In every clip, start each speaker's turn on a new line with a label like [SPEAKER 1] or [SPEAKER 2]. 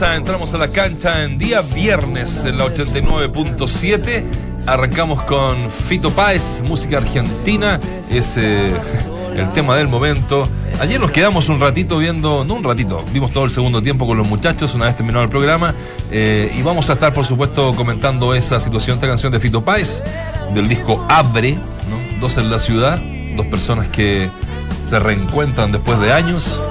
[SPEAKER 1] Entramos a la cancha en día viernes en la 89.7. Arrancamos con Fito Páez, música argentina. Es eh, el tema del momento. Ayer nos quedamos un ratito viendo, no un ratito, vimos todo el segundo tiempo con los muchachos una vez terminado el programa. eh, y vamos a estar, por supuesto, comentando esa situación, esta canción de Fito Páez, del disco Abre, ¿no? Dos en la ciudad, dos personas que se reencuentran después de años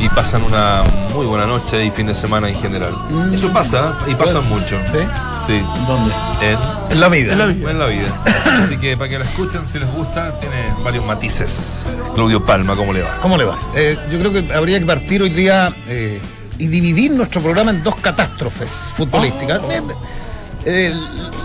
[SPEAKER 1] y pasan una muy buena noche y fin de semana en general. Eso pasa y pasa mucho.
[SPEAKER 2] ¿Sí?
[SPEAKER 1] Sí.
[SPEAKER 2] ¿Dónde?
[SPEAKER 1] En,
[SPEAKER 2] En la vida.
[SPEAKER 1] en la vida. Así que para que la escuchen, si les gusta, tiene varios matices. Claudio Palma, ¿cómo le va?
[SPEAKER 2] ¿Cómo le va? Eh, yo creo que habría que partir hoy día eh, y dividir nuestro programa en dos catástrofes futbolísticas. Eh, eh,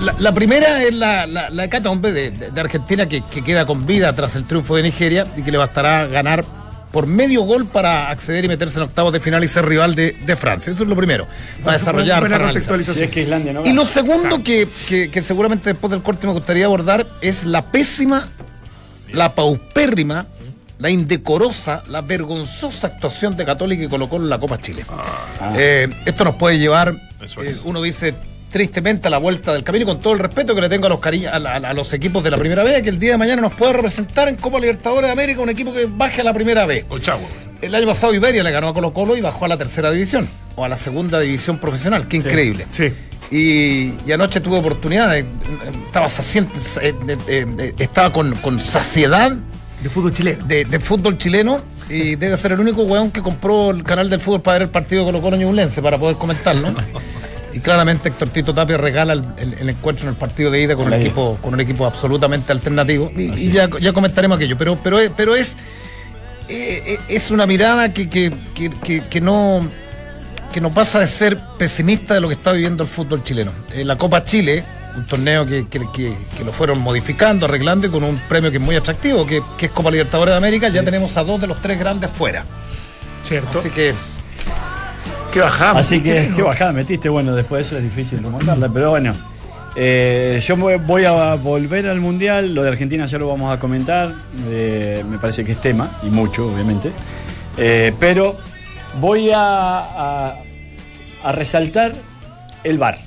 [SPEAKER 2] la, la primera es la, la, la hecatombe de, de- de Argentina que, que queda con vida tras el triunfo de Nigeria y que le bastará ganar por medio gol para acceder y meterse en octavos de final y ser rival de, de Francia. Eso es lo primero. Para desarrollar, para
[SPEAKER 3] contextualización.
[SPEAKER 4] Si es que Islandia no
[SPEAKER 2] Y lo segundo que, que- que seguramente después del corte me gustaría abordar es la pésima, la paupérrima, la indecorosa, la vergonzosa actuación de Católica y colocó en la Copa Chile. Eh, esto nos puede llevar,
[SPEAKER 1] Eso
[SPEAKER 2] eh, uno dice tristemente a la vuelta del camino, y con todo el respeto que le tengo a los, cari- a, la- a los equipos de la primera vez, que el día de mañana nos pueda representar en Copa Libertadores de América un equipo que baje a la primera vez.
[SPEAKER 1] Ochagua.
[SPEAKER 2] El año pasado Iberia le ganó a Colo Colo y bajó a la tercera división, o a la segunda división profesional. Qué increíble.
[SPEAKER 3] Sí.
[SPEAKER 2] Y, y anoche tuve oportunidad, de- estaba, saciente, eh, estaba con, con saciedad
[SPEAKER 3] De fútbol chileno.
[SPEAKER 2] de, de fútbol chileno y debe ser el único weón que compró el canal del fútbol para ver el partido de Colo Colo Ñublense para poder comentarlo. Y claramente Héctor Tito Tapia regala el, el- el encuentro en el partido de ida con un equipo, con un equipo absolutamente alternativo. Y, y ya, ya comentaremos aquello. Pero, pero, es- pero es, eh, eh, es una mirada que, que, que, que- que no que no pasa de ser pesimista de lo que está viviendo el fútbol chileno. Eh, la Copa Chile, un torneo que, que- que- que lo fueron modificando, arreglando y con un premio que es muy atractivo, que, que es Copa Libertadores de América, ya tenemos a dos de los tres grandes fuera.
[SPEAKER 3] ¿Cierto?
[SPEAKER 2] Así que
[SPEAKER 3] que bajamos.
[SPEAKER 4] Así que, qué bajada metiste. Bueno, después de eso es difícil remontarla, pero bueno. Eh, yo voy a volver al Mundial, lo de Argentina ya lo vamos a comentar, eh, me parece que es tema, y mucho, obviamente. Eh, pero voy a, a- a resaltar el VAR,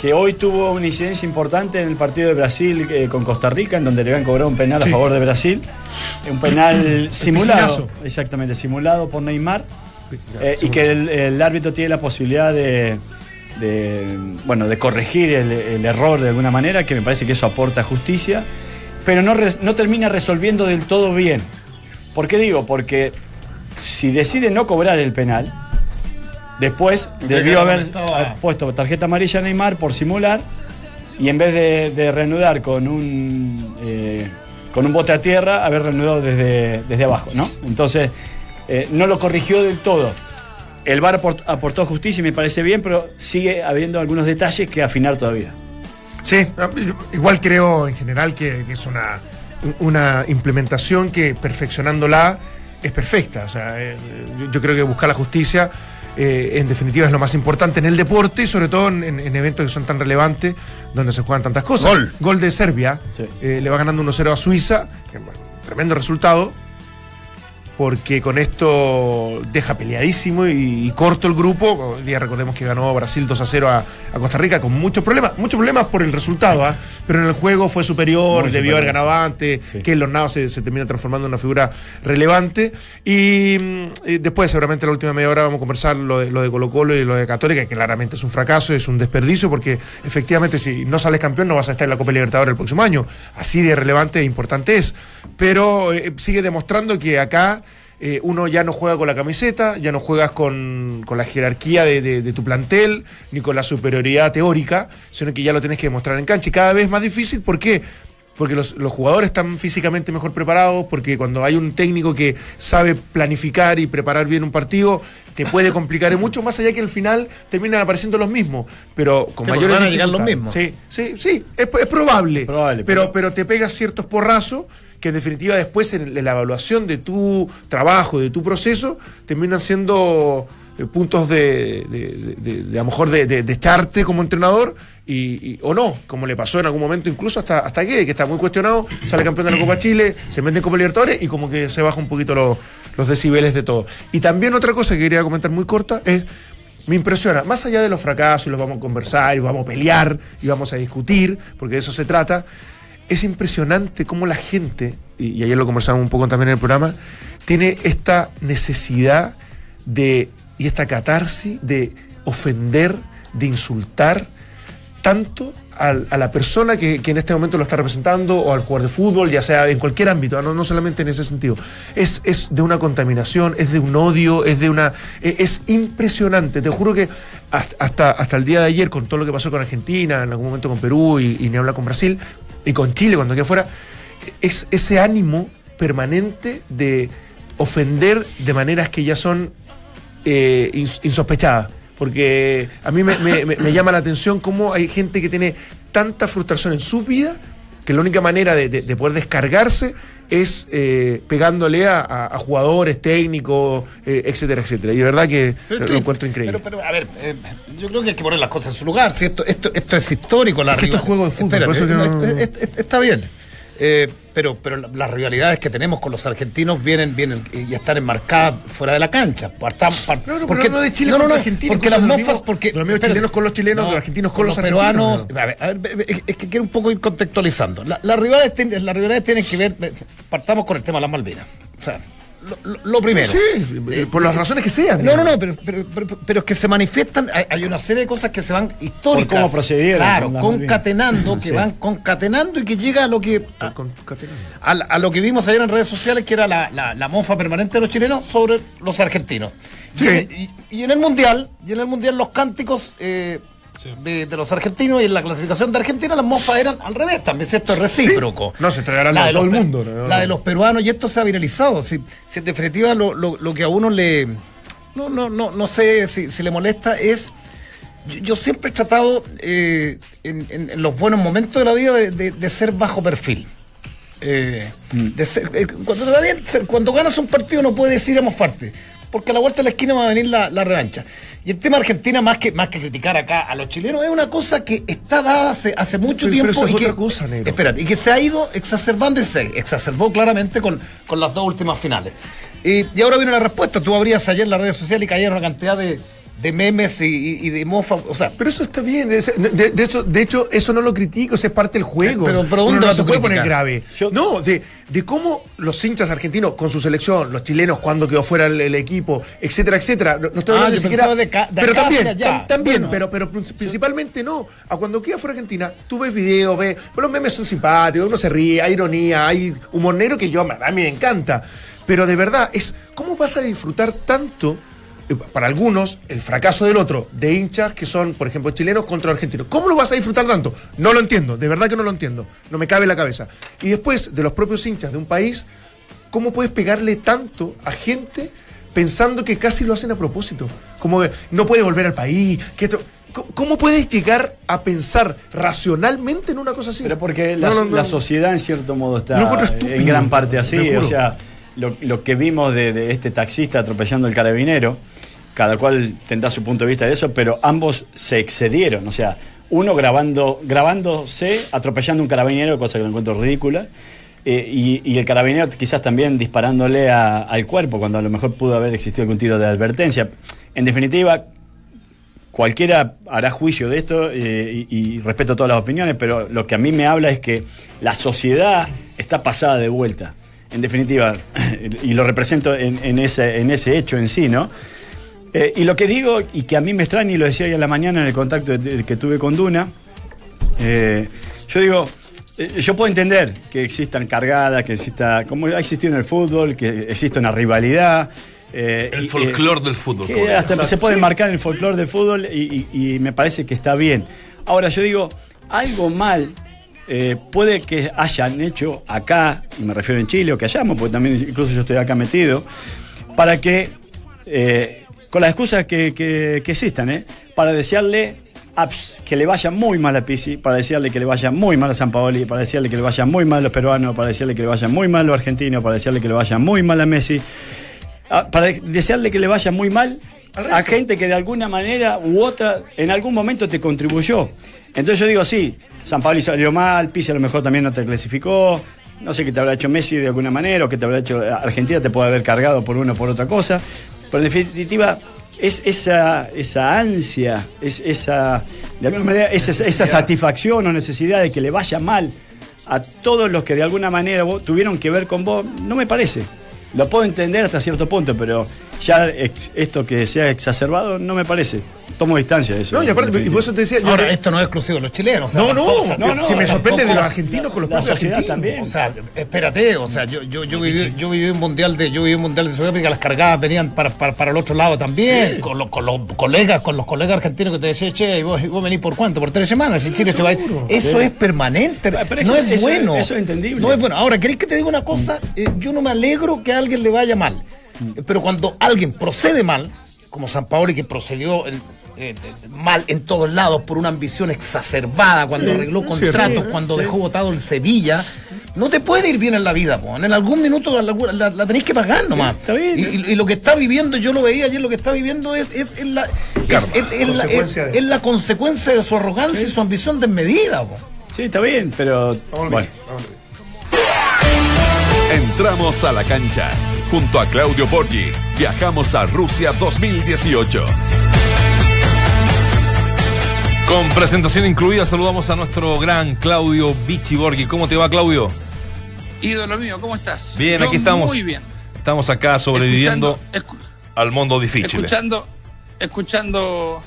[SPEAKER 4] que hoy tuvo una incidencia importante en el partido de Brasil con Costa Rica, en donde le habían cobrado un penal a favor de Brasil. Un penal simulado,
[SPEAKER 3] piscinazo.
[SPEAKER 4] exactamente, simulado por Neymar. Eh, y que el, el árbitro tiene la posibilidad de, de, bueno, de corregir el, el error de alguna manera, que me parece que eso aporta justicia, pero no, no termina resolviendo del todo bien. ¿Por qué digo? Porque si decide no cobrar el penal, después debió haber
[SPEAKER 2] estaba-
[SPEAKER 4] puesto tarjeta amarilla a Neymar por simular y en vez de, de reanudar con un, eh, con un bote a tierra, haber reanudado desde, desde abajo, ¿no? Entonces, eh, no lo corrigió del todo. El VAR aport- aportó justicia y me parece bien, pero sigue habiendo algunos detalles que afinar todavía.
[SPEAKER 3] Sí, ah, igual creo en general que, que es una, una implementación que perfeccionándola es perfecta. O sea, eh, yo, creo que buscar la justicia eh, en definitiva es lo más importante en el deporte y sobre todo en, en- en eventos que son tan relevantes donde se juegan tantas cosas.
[SPEAKER 2] Gol.
[SPEAKER 3] Gol de Serbia.
[SPEAKER 4] Sí.
[SPEAKER 3] eh, le va ganando 1-0 a Suiza. que, bueno, tremendo resultado. Porque con esto deja peleadísimo y, y corto el grupo. Hoy día recordemos que ganó Brasil 2 a 0 a, a Costa Rica con muchos problemas, muchos problemas por el resultado, ¿ah? pero en el juego fue superior,
[SPEAKER 4] Muy
[SPEAKER 3] debió haber ganado antes,
[SPEAKER 4] Sí.
[SPEAKER 3] que los Navas se, se termina transformando en una figura relevante. Y, mm, y después, seguramente, en la última media hora vamos a conversar lo de, lo de Colo Colo y lo de Católica, que claramente es un fracaso, es un desperdicio, porque efectivamente, si no sales campeón, no vas a estar en la Copa Libertadores el próximo año. Así de relevante e importante es. Pero eh, sigue demostrando que acá. Eh, uno ya no juega con la camiseta, ya no juegas con, con la jerarquía de, de- de tu plantel, ni con la superioridad teórica, sino que ya lo tenés que demostrar en cancha. Y cada vez más difícil, ¿por qué? Porque los, los jugadores están físicamente mejor preparados, porque cuando hay un técnico que sabe planificar y preparar bien un partido, te puede complicar mucho, más allá que al final terminan apareciendo los mismos, pero con
[SPEAKER 2] Sí,
[SPEAKER 3] mayores
[SPEAKER 2] van a llegar los mismos.
[SPEAKER 3] Sí, sí, sí, es, es probable,
[SPEAKER 4] Probable,
[SPEAKER 3] pero,
[SPEAKER 4] pero-
[SPEAKER 3] pero te pegas ciertos porrazos que en definitiva después en la evaluación de tu trabajo, de tu proceso, terminan siendo eh, puntos de, de, a lo mejor de, echarte como entrenador y, o no, como le pasó en algún momento incluso hasta, hasta Guede, que está muy cuestionado, sale campeón de la Copa Chile, se mete Copa Libertadores y como que se baja un poquito los, los decibeles de todo. Y también otra cosa que quería comentar muy corta es me impresiona, más allá de los fracasos, los vamos a conversar, y vamos a pelear, y vamos a discutir, porque de eso se trata, es impresionante cómo la gente, y, ayer lo conversamos un poco también en el programa, tiene esta necesidad de, y esta catarsis de ofender, de insultar tanto al- a la persona que, en este momento lo está representando o al jugador de fútbol, ya sea en cualquier ámbito, no, no solamente en ese sentido. Es, es de una contaminación, es de un odio, es de una. e- Es, impresionante. Te juro que hasta, hasta, el día de ayer, con todo lo que pasó con Argentina, en algún momento con Perú y, ni hablar con Brasil, y con Chile cuando quede fuera, es ese ánimo permanente de ofender de maneras que ya son eh, ins- insospechadas. Porque a mí me, me- llama la atención cómo hay gente que tiene tanta frustración en su vida que la única manera de poder descargarse es eh, pegándole a, jugadores, técnicos, eh, etcétera, etcétera. Y de verdad que
[SPEAKER 2] Pero
[SPEAKER 3] lo encuentro increíble.
[SPEAKER 2] Pero, pero, a ver, eh, yo creo que hay que poner las cosas en su lugar. Si esto, esto, esto es histórico, la
[SPEAKER 3] Es que esto es juego de fútbol,
[SPEAKER 2] Espérate,
[SPEAKER 3] por eso que
[SPEAKER 2] no,
[SPEAKER 3] no-
[SPEAKER 2] es- es- es- está bien. Eh, pero pero la- las rivalidades que tenemos con los argentinos vienen, vienen y están enmarcadas fuera de la cancha. Partam- par-
[SPEAKER 3] No, no, no de Chile contra Argentina,
[SPEAKER 2] Porque
[SPEAKER 3] cosas
[SPEAKER 2] las
[SPEAKER 3] los
[SPEAKER 2] mofas, porque.
[SPEAKER 3] los
[SPEAKER 2] espérate.
[SPEAKER 3] chilenos con los chilenos, los argentinos con los
[SPEAKER 2] peruanos.
[SPEAKER 3] argentinos,
[SPEAKER 2] A ver, a ver, es- que quiero un poco ir contextualizando. La- las, rivalidades las rivalidades tienen que ver. Partamos con el tema de las Malvinas. O sea, lo, primero.
[SPEAKER 3] Sí, eh, por las razones que sean.
[SPEAKER 2] No, no,
[SPEAKER 3] digamos.
[SPEAKER 2] no, pero, pero, pero, pero es que se manifiestan, hay, hay una serie de cosas que se van históricas.
[SPEAKER 4] Por cómo procedieron
[SPEAKER 2] Claro,
[SPEAKER 4] con
[SPEAKER 2] concatenando, que
[SPEAKER 4] Sí.
[SPEAKER 2] van concatenando y que llega a lo que a,
[SPEAKER 3] Concatenando.
[SPEAKER 2] a lo que vimos ayer en redes sociales, que era la, la, la mofa permanente de los chilenos sobre los argentinos.
[SPEAKER 3] Sí.
[SPEAKER 2] Y, y- y en el mundial, y en el mundial los cánticos eh, de, de los argentinos y en la clasificación de Argentina las mofas eran al revés, también si esto es recíproco.
[SPEAKER 3] No, se está
[SPEAKER 2] La de
[SPEAKER 3] todo el mundo, ¿no?
[SPEAKER 2] La de los peruanos, y esto se ha viralizado. Si, si en definitiva lo, lo- lo que a uno le. No, no, no, no sé si, si le molesta es. Yo, yo siempre he tratado eh, en, en- en los buenos momentos de la vida de, de- de ser bajo perfil. Eh, de ser- eh, cuando, cuando ganas un partido no puedes decir hemos fuerte. Porque a la vuelta de la esquina va a venir la, la revancha. Y el tema Argentina, más que, más que criticar acá a los chilenos, es una cosa que está dada hace, hace mucho
[SPEAKER 3] Pero-
[SPEAKER 2] tiempo.
[SPEAKER 3] pero eso es
[SPEAKER 2] y que,
[SPEAKER 3] otra cosa, negro.
[SPEAKER 2] Espérate, y que se ha ido exacerbando y se exacerbó claramente con, con las dos últimas finales. Y, y ahora viene la respuesta. Tú abrías ayer las redes sociales y cayeron una cantidad de, de memes y, de mofa. O sea,
[SPEAKER 3] Pero eso está bien, de, ese- de- de eso, de hecho, eso no lo critico, eso es parte del juego.
[SPEAKER 2] Pero- pero
[SPEAKER 3] Uno
[SPEAKER 2] ¿dónde
[SPEAKER 3] no se puede poner grave.
[SPEAKER 4] Yo-
[SPEAKER 3] no, de, de cómo los hinchas argentinos con su selección, los chilenos cuando quedó fuera el, el equipo, etcétera, etcétera. No, no estoy
[SPEAKER 2] Ah,
[SPEAKER 3] hablando
[SPEAKER 2] yo
[SPEAKER 3] ni siquiera.
[SPEAKER 2] de ca- de
[SPEAKER 3] pero también, tam- también,
[SPEAKER 2] Bueno.
[SPEAKER 3] pero, pero prin- principalmente no. A cuando queda fuera Argentina, tú ves videos, ves. pues los memes son simpáticos, uno se ríe, hay ironía, hay humor negro que yo a mí me encanta. Pero de verdad, es ¿cómo vas a disfrutar tanto? Para algunos, el fracaso del otro, de hinchas que son, por ejemplo, chilenos contra argentinos. ¿Cómo lo vas a disfrutar tanto? No lo entiendo, de verdad que no lo entiendo. No me cabe en la cabeza. Y después, de los propios hinchas de un país, ¿cómo puedes pegarle tanto a gente pensando que casi lo hacen a propósito? Como que no puede volver al país. Que esto- ¿Cómo- ¿Cómo puedes llegar a pensar racionalmente en una cosa así?
[SPEAKER 4] Pero porque la,
[SPEAKER 3] No, no, no.
[SPEAKER 4] la sociedad en cierto modo está
[SPEAKER 3] estúpido,
[SPEAKER 4] en gran parte así. O sea, lo, lo que vimos de, de este taxista atropellando al carabinero, cada cual tendrá su punto de vista de eso, pero ambos se excedieron. O sea, uno grabando, grabándose atropellando un carabinero, cosa que lo encuentro ridícula. eh, y, el carabinero quizás también disparándole al cuerpo cuando a lo mejor pudo haber existido algún tiro de advertencia. En definitiva, cualquiera hará juicio de esto eh, y, y respeto todas las opiniones, pero lo que a mí me habla es que la sociedad está pasada de vuelta. En definitiva, y lo represento en, en ese, en ese hecho en sí, ¿no? Eh, y lo que digo, y que a mí me extraña, y lo decía hoy en la mañana en el contacto que tuve con Duna, eh, yo digo, eh, yo puedo entender que existan cargadas, que exista, como ha existido en el fútbol, que exista una rivalidad. eh,
[SPEAKER 1] El
[SPEAKER 4] y, eh,
[SPEAKER 1] folclore del fútbol.
[SPEAKER 4] que hasta se puede marcar el folclore del fútbol y, y- y me parece que está bien. Ahora, yo digo, algo mal eh, puede que hayan hecho acá, y me refiero en Chile, o que hayamos, porque también incluso yo estoy acá metido, para que, con las excusas que, que- que existan, ¿eh? para desearle que le vaya muy mal a Pisi, para desearle que le vaya muy mal a San Paoli, para desearle que le vaya muy mal a los peruanos, para desearle que le vaya muy mal a los argentinos, para desearle que le vaya muy mal a Messi, Ah, para desearle que le vaya muy mal a gente que de alguna manera u otra en algún momento te contribuyó. Entonces yo digo, sí, San Pablo salió mal, Pizzi a lo mejor también no te clasificó, no sé qué te habrá hecho Messi de alguna manera, o qué te habrá hecho Argentina, te puede haber cargado por una o por otra cosa, pero en definitiva es esa, esa ansia, es esa, de alguna manera, es esa, esa satisfacción o necesidad de que le vaya mal a todos los que de alguna manera tuvieron que ver con vos, no me parece. Lo puedo entender hasta cierto punto, pero ya ex- esto que sea exacerbado no me parece. Tomo distancia de eso.
[SPEAKER 3] No, y aparte, y por eso te decía. yo-
[SPEAKER 2] Ahora, esto no es exclusivo de los chilenos. o sea,
[SPEAKER 3] No, no, no, si me sorprende de los argentinos con los
[SPEAKER 4] la
[SPEAKER 3] propios argentinos.
[SPEAKER 4] también.
[SPEAKER 2] O sea, espérate, o sea, yo, yo, yo, viví, yo viví un mundial de, yo viví un mundial de Sudáfrica, las cargadas venían para, para, para el otro lado también, con, los, con los colegas, con los colegas argentinos que te decían, che, ¿y vos, y vos venís por cuánto? Por tres semanas, y Chile se va a ir. Eso es permanente,
[SPEAKER 4] Ah,
[SPEAKER 2] no es
[SPEAKER 4] eso-
[SPEAKER 2] bueno.
[SPEAKER 4] eso es entendible.
[SPEAKER 2] No es bueno. Ahora, ¿queréis que te diga una cosa? Eh, yo no me alegro que a alguien le vaya mal, pero cuando alguien procede mal, como San Paoli que procedió eh, mal en todos lados por una ambición exacerbada, cuando arregló contratos,
[SPEAKER 3] cierto.
[SPEAKER 2] cuando dejó votado el Sevilla, no te puede ir bien en la vida, po. en algún minuto la, la- la tenéis que pagar nomás.
[SPEAKER 4] está bien.
[SPEAKER 2] Y, y- y lo que está viviendo, yo lo veía ayer, lo que está viviendo es, es, es la, es,
[SPEAKER 3] Karma,
[SPEAKER 2] es- es la-
[SPEAKER 3] consecuencia
[SPEAKER 2] es-
[SPEAKER 3] de-
[SPEAKER 2] es la consecuencia de su arrogancia y su ambición desmedida. po.
[SPEAKER 4] Sí, está bien, pero
[SPEAKER 3] Vamos
[SPEAKER 4] bueno.
[SPEAKER 3] vamos.
[SPEAKER 5] Entramos a la cancha. Junto a Claudio Borghi, viajamos a Rusia 2018.
[SPEAKER 1] Con presentación incluida, saludamos a nuestro gran Claudio Vichy Borghi. ¿Cómo te va, Claudio?
[SPEAKER 6] Ídolo mío, ¿cómo estás?
[SPEAKER 1] Bien,
[SPEAKER 6] Yo
[SPEAKER 1] aquí estamos.
[SPEAKER 6] Muy bien.
[SPEAKER 1] Estamos acá sobreviviendo
[SPEAKER 6] escu-
[SPEAKER 1] al mundo difícil.
[SPEAKER 6] escuchando, escuchando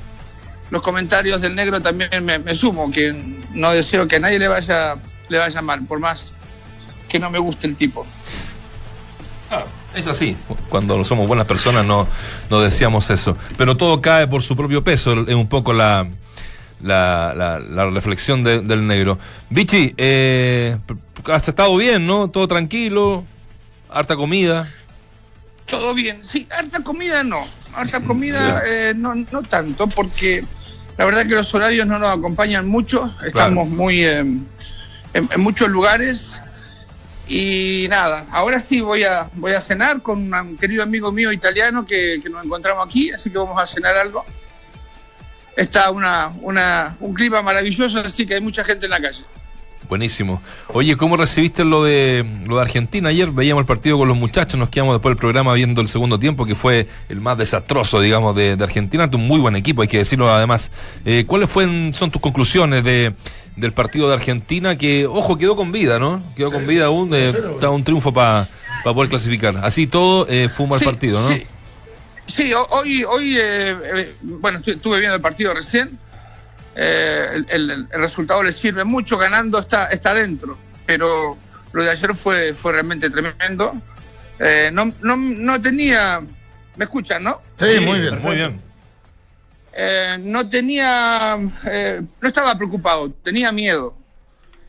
[SPEAKER 6] los comentarios del negro también me, me sumo, que no deseo que a nadie le vaya, le vaya mal, por más que no me guste el tipo.
[SPEAKER 1] Ah, es así. Cuando somos buenas personas no, no decíamos eso. Pero todo cae por su propio peso. Es un poco la, la, la- la reflexión de- del negro. Vichy, eh, has estado bien, ¿no? Todo tranquilo. Harta comida.
[SPEAKER 6] Todo bien, sí, harta comida no, harta comida eh, no, no tanto, porque la verdad que los horarios no nos acompañan mucho, estamos muy eh, en, en muchos lugares y nada, ahora sí voy a, voy a cenar con un querido amigo mío italiano que, que nos encontramos aquí, así que vamos a cenar algo. Está una, una, un clima maravilloso, así que hay mucha gente en la calle.
[SPEAKER 1] Buenísimo. Oye, ¿cómo recibiste lo de lo de Argentina? Ayer veíamos el partido con los muchachos, nos quedamos después del programa viendo el segundo tiempo, que fue el más desastroso, digamos, de, de Argentina. Un muy buen equipo, hay que decirlo además. Eh, ¿Cuáles fueron, son tus conclusiones de, del partido de Argentina? Que, ojo, quedó con vida, ¿no? Quedó con vida aún. Eh, está un triunfo para poder clasificar. Así todo, eh, fue un mal
[SPEAKER 6] Sí,
[SPEAKER 1] partido, ¿no?
[SPEAKER 6] Sí, Sí, ho- hoy, hoy eh, eh, bueno, estu- estuve viendo el partido recién. Eh, el, el- el resultado le sirve mucho, ganando está, está dentro. Pero lo de ayer fue, fue realmente tremendo. Eh, no, no, no tenía. ¿Me escuchan, no?
[SPEAKER 2] Sí, muy bien.
[SPEAKER 1] Muy bien.
[SPEAKER 6] Eh, no tenía, eh, no estaba preocupado, tenía miedo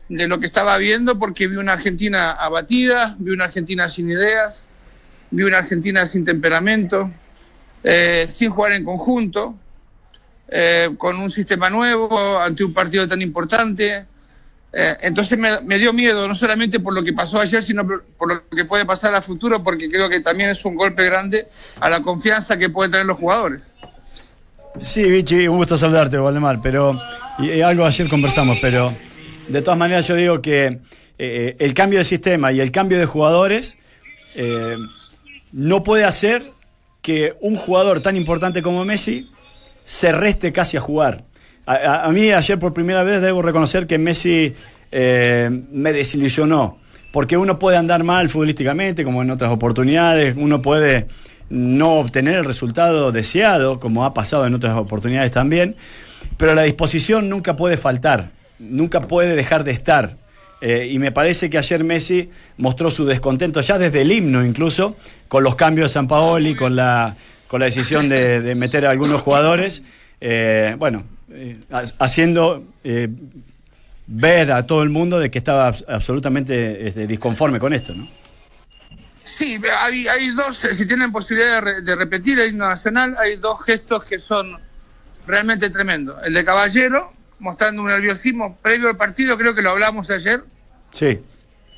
[SPEAKER 6] de lo que estaba viendo porque vi una Argentina abatida, vi una Argentina sin ideas, vi una Argentina sin temperamento, eh, sin jugar en conjunto, eh, con un sistema nuevo ante un partido tan importante. Eh, entonces me, dio miedo, no solamente por lo que pasó ayer, sino por, lo que puede pasar a futuro, porque creo que también es un golpe grande a la confianza que pueden tener los jugadores.
[SPEAKER 4] Sí, Vichy, un gusto saludarte, Valdemar, pero y algo ayer conversamos, pero de todas maneras yo digo que eh, el cambio de sistema y el cambio de jugadores eh, no puede hacer que un jugador tan importante como Messi se reste casi a jugar. A, mí ayer por primera vez debo reconocer que Messi eh, me desilusionó, porque uno puede andar mal futbolísticamente, como en otras oportunidades, uno puede no obtener el resultado deseado, como ha pasado en otras oportunidades también, pero la disposición nunca puede faltar, nunca puede dejar de estar. Eh, y me parece que ayer Messi mostró su descontento ya desde el himno incluso, con los cambios de San Paoli, con la, con la decisión de, de meter a algunos jugadores, eh, bueno, eh, ha- haciendo eh, ver a todo el mundo de que estaba abs- absolutamente este, disconforme con esto, ¿no?
[SPEAKER 6] Sí, hay, hay dos, eh, si tienen posibilidad de, re- de repetir el himno nacional, hay dos gestos que son realmente tremendos. El de Caballero, mostrando un nerviosismo previo al partido, creo que lo hablamos ayer,
[SPEAKER 4] Sí.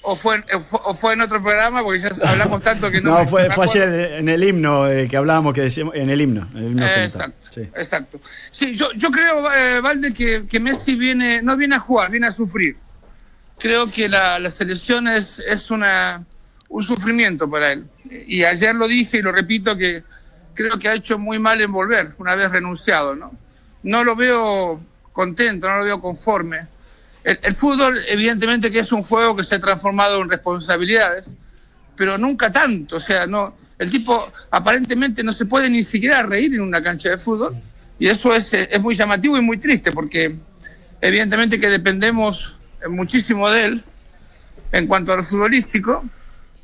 [SPEAKER 6] O fue, o fue, o fue en otro programa, porque ya hablamos tanto que no...
[SPEAKER 4] No, fue,
[SPEAKER 6] me
[SPEAKER 4] fue ayer en el himno eh, que hablábamos, que decíamos, en el himno. el himno
[SPEAKER 6] Eh, exacto,
[SPEAKER 4] Sí.
[SPEAKER 6] exacto. Sí, yo, yo creo, eh, Valde, que, que Messi viene, no viene a jugar, viene a sufrir. Creo que la, la selección es, es una, un sufrimiento para él. Y ayer lo dije y lo repito que creo que ha hecho muy mal en volver, una vez renunciado, ¿no? No lo veo contento, no lo veo conforme. El, el fútbol, evidentemente que es un juego que se ha transformado en responsabilidades, pero nunca tanto. O sea, no, el tipo aparentemente no se puede ni siquiera reír en una cancha de fútbol y eso es, eh, es muy llamativo y muy triste porque evidentemente que dependemos eh, muchísimo de él en cuanto a lo futbolístico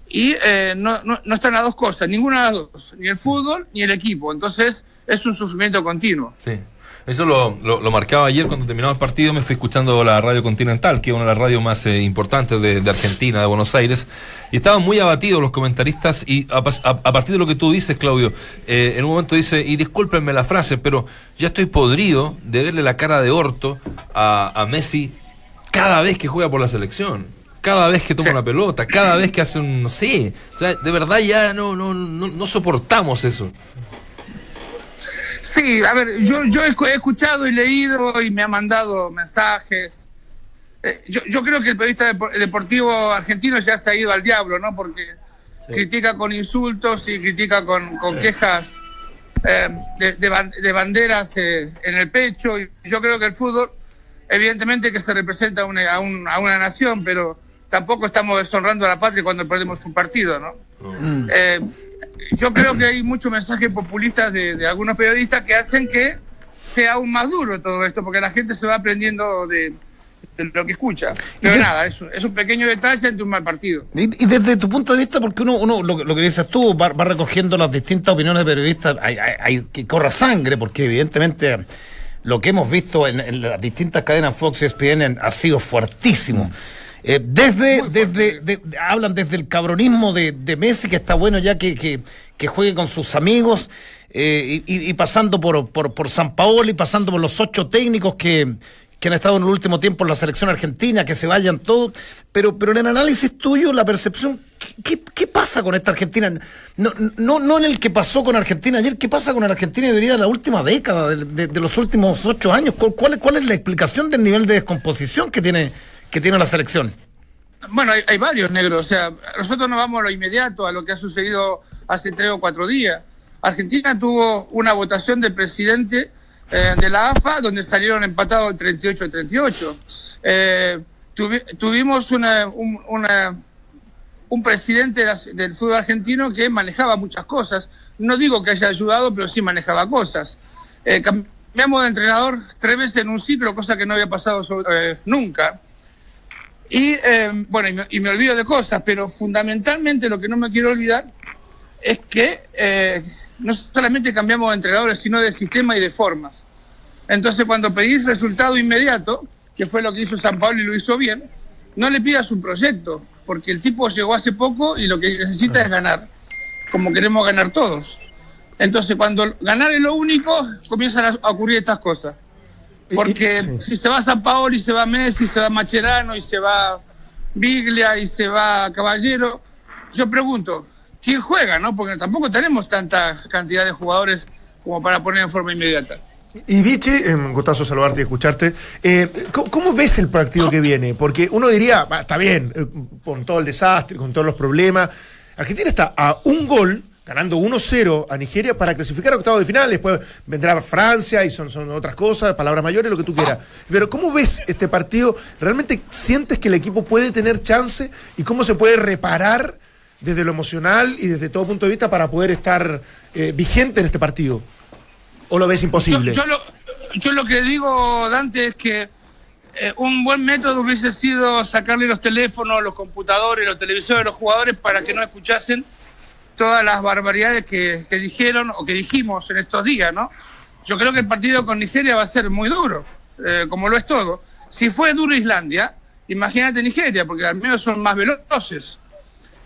[SPEAKER 6] y eh, no, no, no están las dos cosas, ninguna de las dos, ni el fútbol ni el equipo. Entonces es un sufrimiento continuo.
[SPEAKER 1] Sí. Eso lo, lo- lo marcaba ayer cuando terminaba el partido. Me fui escuchando la radio Continental, que es una de las radios más eh, importantes de, de Argentina, de Buenos Aires. Y estaban muy abatidos los comentaristas. Y a, pas- a- a partir de lo que tú dices, Claudio, eh, en un momento dice, y discúlpenme la frase, pero ya estoy podrido de verle la cara de orto a, a Messi cada vez que juega por la selección. Cada vez que toma
[SPEAKER 6] Sí.
[SPEAKER 1] una pelota, cada vez que hace un. Sé. O sea, de verdad ya no, no, no, no soportamos eso.
[SPEAKER 6] Sí, a ver, yo, yo he escu- he escuchado y leído y me ha mandado mensajes. Eh, yo, yo creo que el periodista depo- deportivo argentino ya se ha ido al diablo, ¿no? Porque critica con insultos y critica con, con quejas eh, de, de ban- de banderas eh, en el pecho. Y yo creo que el fútbol, evidentemente que se representa a una, a un- a una nación, pero tampoco estamos deshonrando a la patria cuando perdemos un partido, ¿no? Eh, yo creo que hay muchos mensajes populistas de, de algunos periodistas que hacen que sea aún más duro todo esto, porque la gente se va aprendiendo de, de lo que escucha. Pero
[SPEAKER 2] Y-
[SPEAKER 6] nada, es, un- es un pequeño detalle ante un mal partido.
[SPEAKER 2] Y, y desde tu punto de vista, porque uno, uno lo, que- lo que dices tú, va, va recogiendo las distintas opiniones de periodistas, hay, hay- hay que corra sangre, porque evidentemente lo que hemos visto en, en las distintas cadenas Fox y ESPN ha sido fuertísimo. Eh, desde, desde de- de- hablan desde el cabronismo de, de Messi, que está bueno ya que, que, que juegue con sus amigos, eh, y, pasando por, por, por San Paolo y pasando por los ocho técnicos que, que han estado en el último tiempo en la selección argentina, que se vayan todos, pero, pero en el análisis tuyo, la percepción, ¿qué, qué, pasa con esta Argentina? No, no, no en el que pasó con Argentina ayer, ¿qué pasa con la Argentina de la última década, de, de- de los últimos ocho años? ¿Cuál, ¿Cuál es la explicación del nivel de descomposición que tiene, que tiene la selección?
[SPEAKER 6] Bueno, hay, varios negros. O sea, nosotros nos vamos a lo inmediato, a lo que ha sucedido hace tres o cuatro días. Argentina tuvo una votación de presidente eh, de la AFA donde salieron empatados 38-38. Eh, tuvi- tuvimos una, un, una- un presidente del fútbol argentino que manejaba muchas cosas. No digo que haya ayudado, pero sí manejaba cosas. Eh, cambiamos de entrenador tres veces en un ciclo, cosa que no había pasado sobre- eh, nunca. Y eh, bueno, y me, y me olvido de cosas, pero fundamentalmente lo que no me quiero olvidar es que eh, no solamente cambiamos de entrenadores, sino de sistema y de formas. Entonces, cuando pedís resultado inmediato, que fue lo que hizo San Pablo y lo hizo bien, no le pidas un proyecto, porque el tipo llegó hace poco y lo que necesita es ganar, como queremos ganar todos. Entonces, cuando ganar es lo único, comienzan a- ocurrir estas cosas. Porque si se va San Paolo y se va Messi, se va Macherano y se va Biglia y se va Caballero, yo pregunto, ¿quién juega? no? Porque tampoco tenemos tanta cantidad de jugadores como para poner en forma inmediata.
[SPEAKER 3] Y Vichy, eh, un gustazo saludarte y escucharte. Eh, ¿cómo, cómo ves el partido que viene? Porque uno diría, "Va, está bien, eh, con todo el desastre, con todos los problemas. Argentina está a un gol, ganando 1-0 a Nigeria para clasificar a octavos de final. Después vendrá Francia y son, son otras cosas, palabras mayores, lo que tú quieras. Pero ¿cómo ves este partido? ¿Realmente sientes que el equipo puede tener chance? ¿Y cómo se puede reparar desde lo emocional y desde todo punto de vista para poder estar eh, vigente en este partido? ¿O lo ves imposible?
[SPEAKER 6] Yo, lo, yo lo que digo, Dante, es que eh, un buen método hubiese sido sacarle los teléfonos, los computadores, los televisores los jugadores para que no escuchasen todas las barbaridades que, dijeron o que dijimos en estos días, ¿no? Yo creo que el partido con Nigeria va a ser muy duro, eh, como lo es todo. Si fue duro Islandia, imagínate Nigeria, porque al menos son más veloces.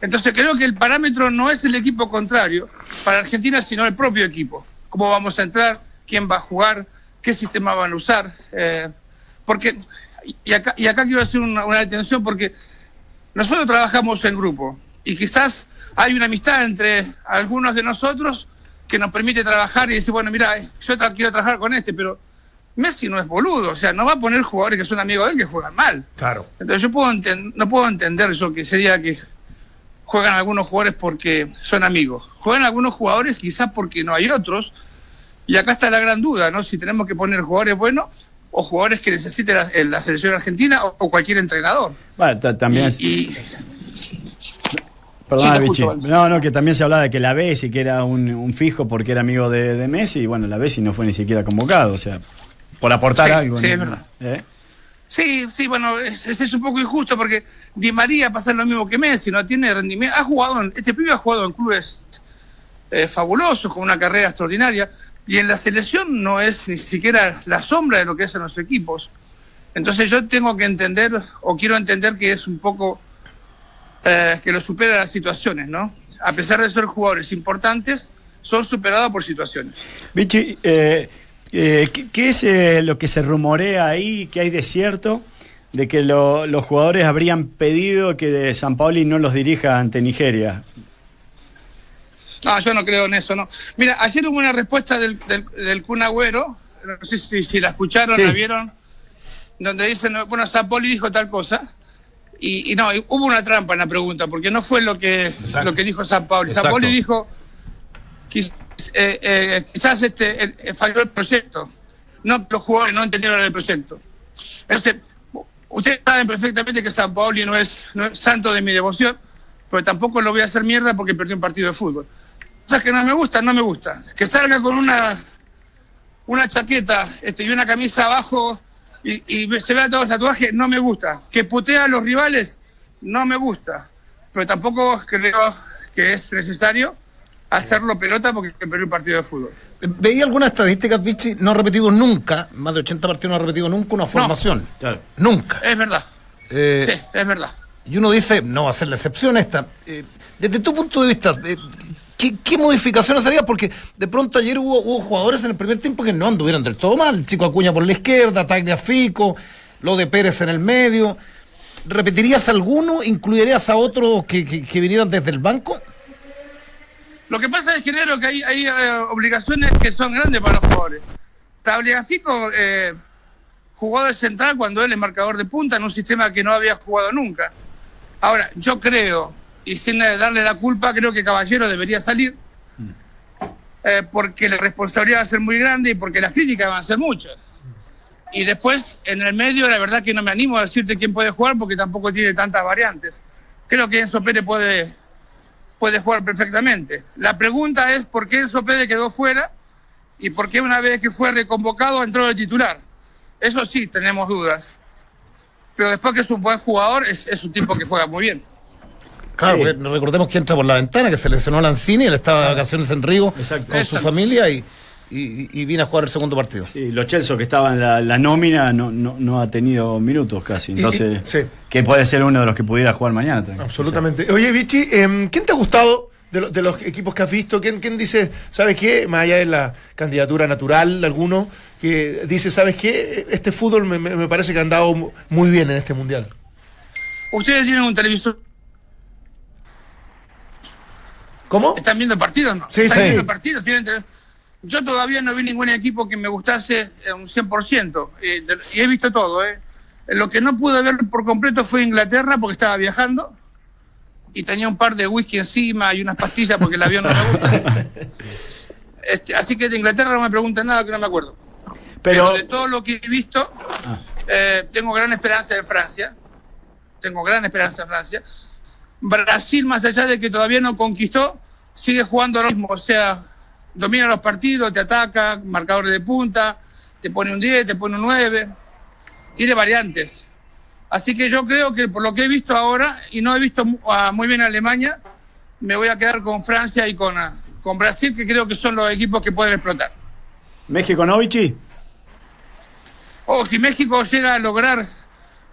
[SPEAKER 6] Entonces creo que el parámetro no es el equipo contrario para Argentina, sino el propio equipo. Cómo vamos a entrar, quién va a jugar, qué sistema van a usar. eh, porque, y acá, y acá quiero hacer una, una detención porque nosotros trabajamos en grupo y quizás hay una amistad entre algunos de nosotros que nos permite trabajar y decir, bueno, mira, eh, yo tra- quiero trabajar con este, pero Messi no es boludo, o sea, no va a poner jugadores que son amigos de él que juegan mal.
[SPEAKER 3] Claro.
[SPEAKER 6] Entonces yo puedo no puedo entender eso que sería que juegan algunos jugadores porque son amigos. Juegan algunos jugadores quizás porque no hay otros. Y acá está la gran duda, ¿no? Si tenemos que poner jugadores buenos o jugadores que necesite la, eh, la selección argentina o, o cualquier entrenador.
[SPEAKER 4] Bueno, ta- también es-
[SPEAKER 6] Y, Sí, te
[SPEAKER 4] Vichy. No, no, que también se hablaba de que la Bessi, que era un, un fijo porque era amigo de, de Messi, y bueno, la Bessi no fue ni siquiera convocado, o sea, por aportar
[SPEAKER 6] Sí,
[SPEAKER 4] algo.
[SPEAKER 6] sí,
[SPEAKER 4] ¿no?
[SPEAKER 6] es verdad.
[SPEAKER 4] ¿Eh?
[SPEAKER 6] sí, sí, bueno, es, es- es un poco injusto porque Di María pasa lo mismo que Messi, no tiene rendimiento. Ha jugado, en- este pibe ha jugado en clubes eh, fabulosos, con una carrera extraordinaria, y en la selección no es ni siquiera la sombra de lo que hacen los equipos. Entonces yo tengo que entender, o quiero entender que es un poco eh, que lo supera las situaciones, ¿no? A pesar de ser jugadores importantes, son superados por situaciones.
[SPEAKER 4] Vichy, eh, eh, ¿qué, qué es eh, lo que se rumorea ahí, que hay de cierto, de que lo- los jugadores habrían pedido que de San Paoli no los dirija ante Nigeria?
[SPEAKER 6] No, yo no creo en eso, no. Mira, ayer hubo una respuesta del, del, del Kun Agüero, no sé si, si la escucharon,
[SPEAKER 4] Sí.
[SPEAKER 6] la vieron, donde dicen, bueno, Zapoli dijo tal cosa, y, y no, hubo una trampa en la pregunta, porque no fue lo que, lo que dijo San Paoli.
[SPEAKER 1] Exacto.
[SPEAKER 6] Zapoli dijo, eh, eh, quizás este, eh, falló el proyecto, no los jugadores no entendieron el proyecto. Entonces, ustedes saben perfectamente que San Paoli no es, no es santo de mi devoción, pero tampoco lo voy a hacer mierda porque perdió un partido de fútbol. Cosas que no me gustan, no me gustan. Que salga con una, una chaqueta este, y una camisa abajo y, y ve- se vea todo el tatuaje, no me gusta. Que putea a los rivales, no me gusta. Pero tampoco creo que es necesario hacerlo pelota porque perdió un partido de fútbol.
[SPEAKER 2] Veía algunas estadísticas, Vichy, no ha repetido nunca, más de 80 partidos no ha repetido nunca una formación.
[SPEAKER 4] Claro.
[SPEAKER 2] Nunca.
[SPEAKER 6] Es verdad,
[SPEAKER 2] Eh,
[SPEAKER 6] sí, es verdad.
[SPEAKER 2] Y uno dice, no va a ser la excepción esta. Eh, desde tu punto de vista, eh, ¿qué, modificaciones harías? Porque de pronto ayer hubo, jugadores en el primer tiempo que no anduvieron del todo mal. Chico Acuña por la izquierda, Tagliafico, lo de Pérez en el medio. ¿Repetirías alguno? ¿Incluirías a otros que, que- vinieran desde el banco?
[SPEAKER 6] Lo que pasa es, que hay, hay eh, obligaciones que son grandes para los jugadores. Tagliafico eh, jugó de central cuando él es marcador de punta en un sistema que no había jugado nunca. Ahora, yo creo, y sin darle la culpa, creo que Caballero debería salir, eh, porque la responsabilidad va a ser muy grande y porque las críticas van a ser muchas. Y después, en el medio, la verdad que no me animo a decirte quién puede jugar porque tampoco tiene tantas variantes. Creo que Enzo Pérez puede, puede jugar perfectamente. La pregunta es por qué Enzo Pérez quedó fuera y por qué una vez que fue reconvocado entró de titular. Eso sí, tenemos dudas. Pero después que es un buen jugador, es, es un tipo que juega muy bien.
[SPEAKER 2] Claro,
[SPEAKER 4] Sí.
[SPEAKER 2] porque recordemos que entra por la ventana, que se lesionó a Lanzini, él estaba de vacaciones en Río
[SPEAKER 4] Exacto.
[SPEAKER 2] con su familia y, y, y vino a jugar el segundo partido.
[SPEAKER 4] Sí, Lo Chelsea que estaba en la, la nómina no, no, no ha tenido minutos casi, entonces,
[SPEAKER 3] y- sí.
[SPEAKER 4] que puede ser uno de los que pudiera jugar mañana. también.
[SPEAKER 3] Absolutamente. Oye, Vichy, em, ¿quién te ha gustado de, lo- de los equipos que has visto? ¿Quién, quién dice, sabes qué? Más allá de la candidatura natural de alguno, que dice, sabes qué? Este fútbol me, me- me parece que han dado mu- muy bien en este mundial.
[SPEAKER 6] Ustedes tienen un televisor,
[SPEAKER 3] ¿Cómo?
[SPEAKER 6] ¿están viendo partidos no?
[SPEAKER 3] Sí,
[SPEAKER 6] ¿Están
[SPEAKER 3] sí.
[SPEAKER 6] viendo partidos? ¿Tienen tele- yo todavía no vi ningún equipo que me gustase eh, un 100%. eh, de- y he visto todo. ¿eh? Lo que no pude ver por completo fue Inglaterra porque estaba viajando y tenía un par de whisky encima y unas pastillas porque el avión no me gusta. Este, así que de Inglaterra no me preguntan nada que no me acuerdo. Pero,
[SPEAKER 4] Pero,
[SPEAKER 6] de todo lo que he visto, eh, tengo gran esperanza en Francia. Tengo gran esperanza en Francia. Brasil, más allá de que todavía no conquistó, sigue jugando lo mismo. O sea, domina los partidos, te ataca, marcadores de punta, te pone un 10, te pone un 9. Tiene variantes. Así que yo creo que por lo que he visto ahora, y no he visto mu- a- muy bien a Alemania, me voy a quedar con Francia y con, ah, con Brasil, que creo que son los equipos que pueden explotar.
[SPEAKER 4] México, ¿no, Vichy?
[SPEAKER 6] O si México llega a lograr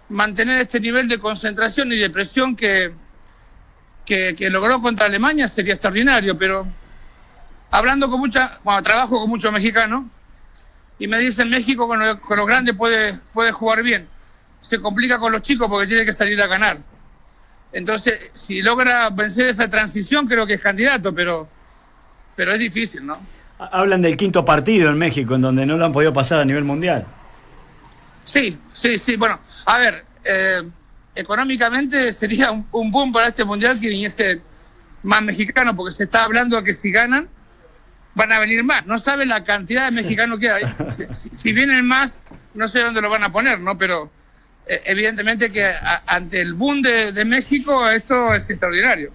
[SPEAKER 6] mantener este nivel de concentración y de presión que, que, que logró contra Alemania, sería extraordinario. Pero hablando con mucha, bueno, trabajo con muchos mexicanos y me dicen México con los con los grandes puede, puede jugar bien. Se complica con los chicos porque tiene que salir a ganar. Entonces, si logra vencer esa transición, creo que es candidato, pero, pero es difícil, ¿no?
[SPEAKER 4] Ha- Hablan del quinto partido en México, en donde no lo han podido pasar a nivel mundial.
[SPEAKER 6] Sí, sí, sí. Bueno, a ver, eh, económicamente sería un, un boom para este mundial que viniese más mexicano, porque se está hablando de que si ganan, van a venir más. No saben la cantidad de mexicanos que hay. Si, si- si vienen más, no sé dónde lo van a poner, ¿no? Pero eh, evidentemente que a- ante el boom de, de México, esto es extraordinario.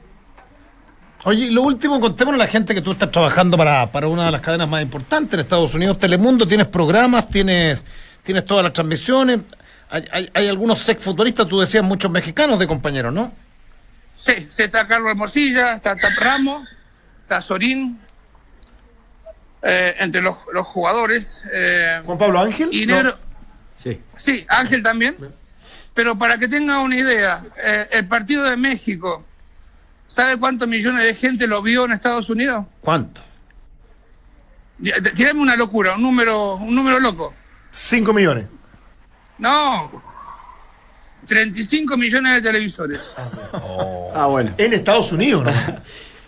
[SPEAKER 2] Oye, y lo último, contémonos a la gente que tú estás trabajando para, para una de las cadenas más importantes en Estados Unidos, Telemundo. Tienes programas, tienes, tienes todas las transmisiones. Hay, hay, hay algunos sex futbolistas, tú decías, muchos mexicanos de compañeros, ¿no?
[SPEAKER 6] Sí, sí, está Carlos Hermosilla, está, está Ramos, está Sorín, eh, entre los, los jugadores. eh,
[SPEAKER 3] Juan Pablo Ángel.
[SPEAKER 6] y
[SPEAKER 3] No.
[SPEAKER 4] Sí.
[SPEAKER 6] Sí, Ángel también. Pero para que tenga una idea, eh, el partido de México, ¿sabe cuántos millones de gente lo vio en Estados Unidos?
[SPEAKER 2] ¿Cuánto?
[SPEAKER 6] Tírame una locura, un número, un número loco.
[SPEAKER 3] 5 millones.
[SPEAKER 6] No, 35 millones de televisores.
[SPEAKER 4] Ah, bueno.
[SPEAKER 3] En Estados Unidos, ¿no?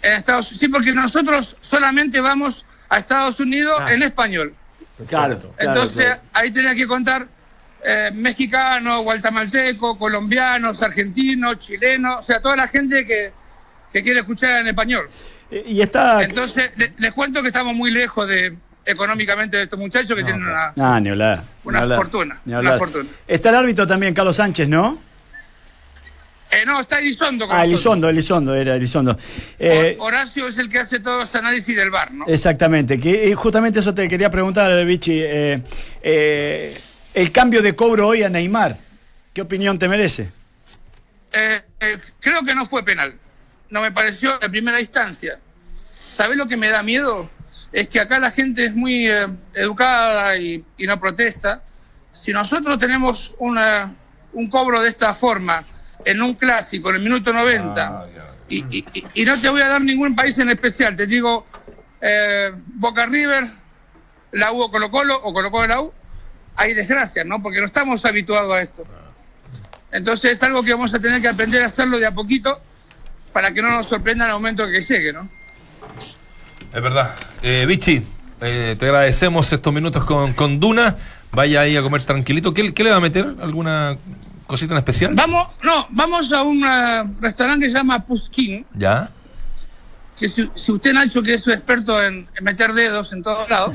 [SPEAKER 6] En Estados Sí, porque nosotros solamente vamos a Estados Unidos en español.
[SPEAKER 4] Claro.
[SPEAKER 6] Entonces,
[SPEAKER 4] claro.
[SPEAKER 6] ahí tenía que contar eh, mexicanos, guatemaltecos, colombianos, argentinos, chilenos, o sea, toda la gente que, que quiere escuchar en español.
[SPEAKER 4] Eh, Y está.
[SPEAKER 6] Entonces, le- les cuento que estamos muy lejos de económicamente de estos muchachos que tienen una...
[SPEAKER 4] Ah, ni hablar.
[SPEAKER 6] Una
[SPEAKER 4] ni hablar,
[SPEAKER 6] fortuna,
[SPEAKER 4] ni
[SPEAKER 6] una fortuna.
[SPEAKER 4] Está el árbitro también, Carlos Sánchez, ¿no?
[SPEAKER 6] Eh, no, está Elizondo con
[SPEAKER 4] Ah. Elizondo, Elizondo, era Elizondo. Eh,
[SPEAKER 6] Hor- Horacio es el que hace todo ese análisis del bar, ¿no?
[SPEAKER 4] Exactamente, que eh, justamente eso te quería preguntar, Vichy. eh, el cambio de cobro hoy a Neymar, ¿qué opinión te merece?
[SPEAKER 6] Creo que no fue penal. No me pareció de primera instancia. ¿Sabés lo que me da miedo? Es que acá la gente es muy eh, educada y, y no protesta. Si nosotros tenemos una, un cobro de esta forma en un clásico, en el minuto 90, y, y- y- y no te voy a dar ningún país en especial, te digo eh, Boca River, la U o Colo Colo o Colo Colo la U, hay desgracias, ¿no? Porque no estamos habituados a esto. Entonces es algo que vamos a tener que aprender a hacerlo de a poquito para que no nos sorprenda el momento que llegue, ¿no?
[SPEAKER 1] Es verdad. Eh, Vichy, eh, te agradecemos estos minutos con, con Duna. Vaya ahí a comer tranquilito. ¿Qué, qué le va a meter? ¿Alguna cosita en especial?
[SPEAKER 6] Vamos, no, vamos a un eh, restaurante que se llama Puskin,
[SPEAKER 1] ¿Ya?
[SPEAKER 6] que si, si usted, Nacho, que es un experto en, en meter dedos en todos lados,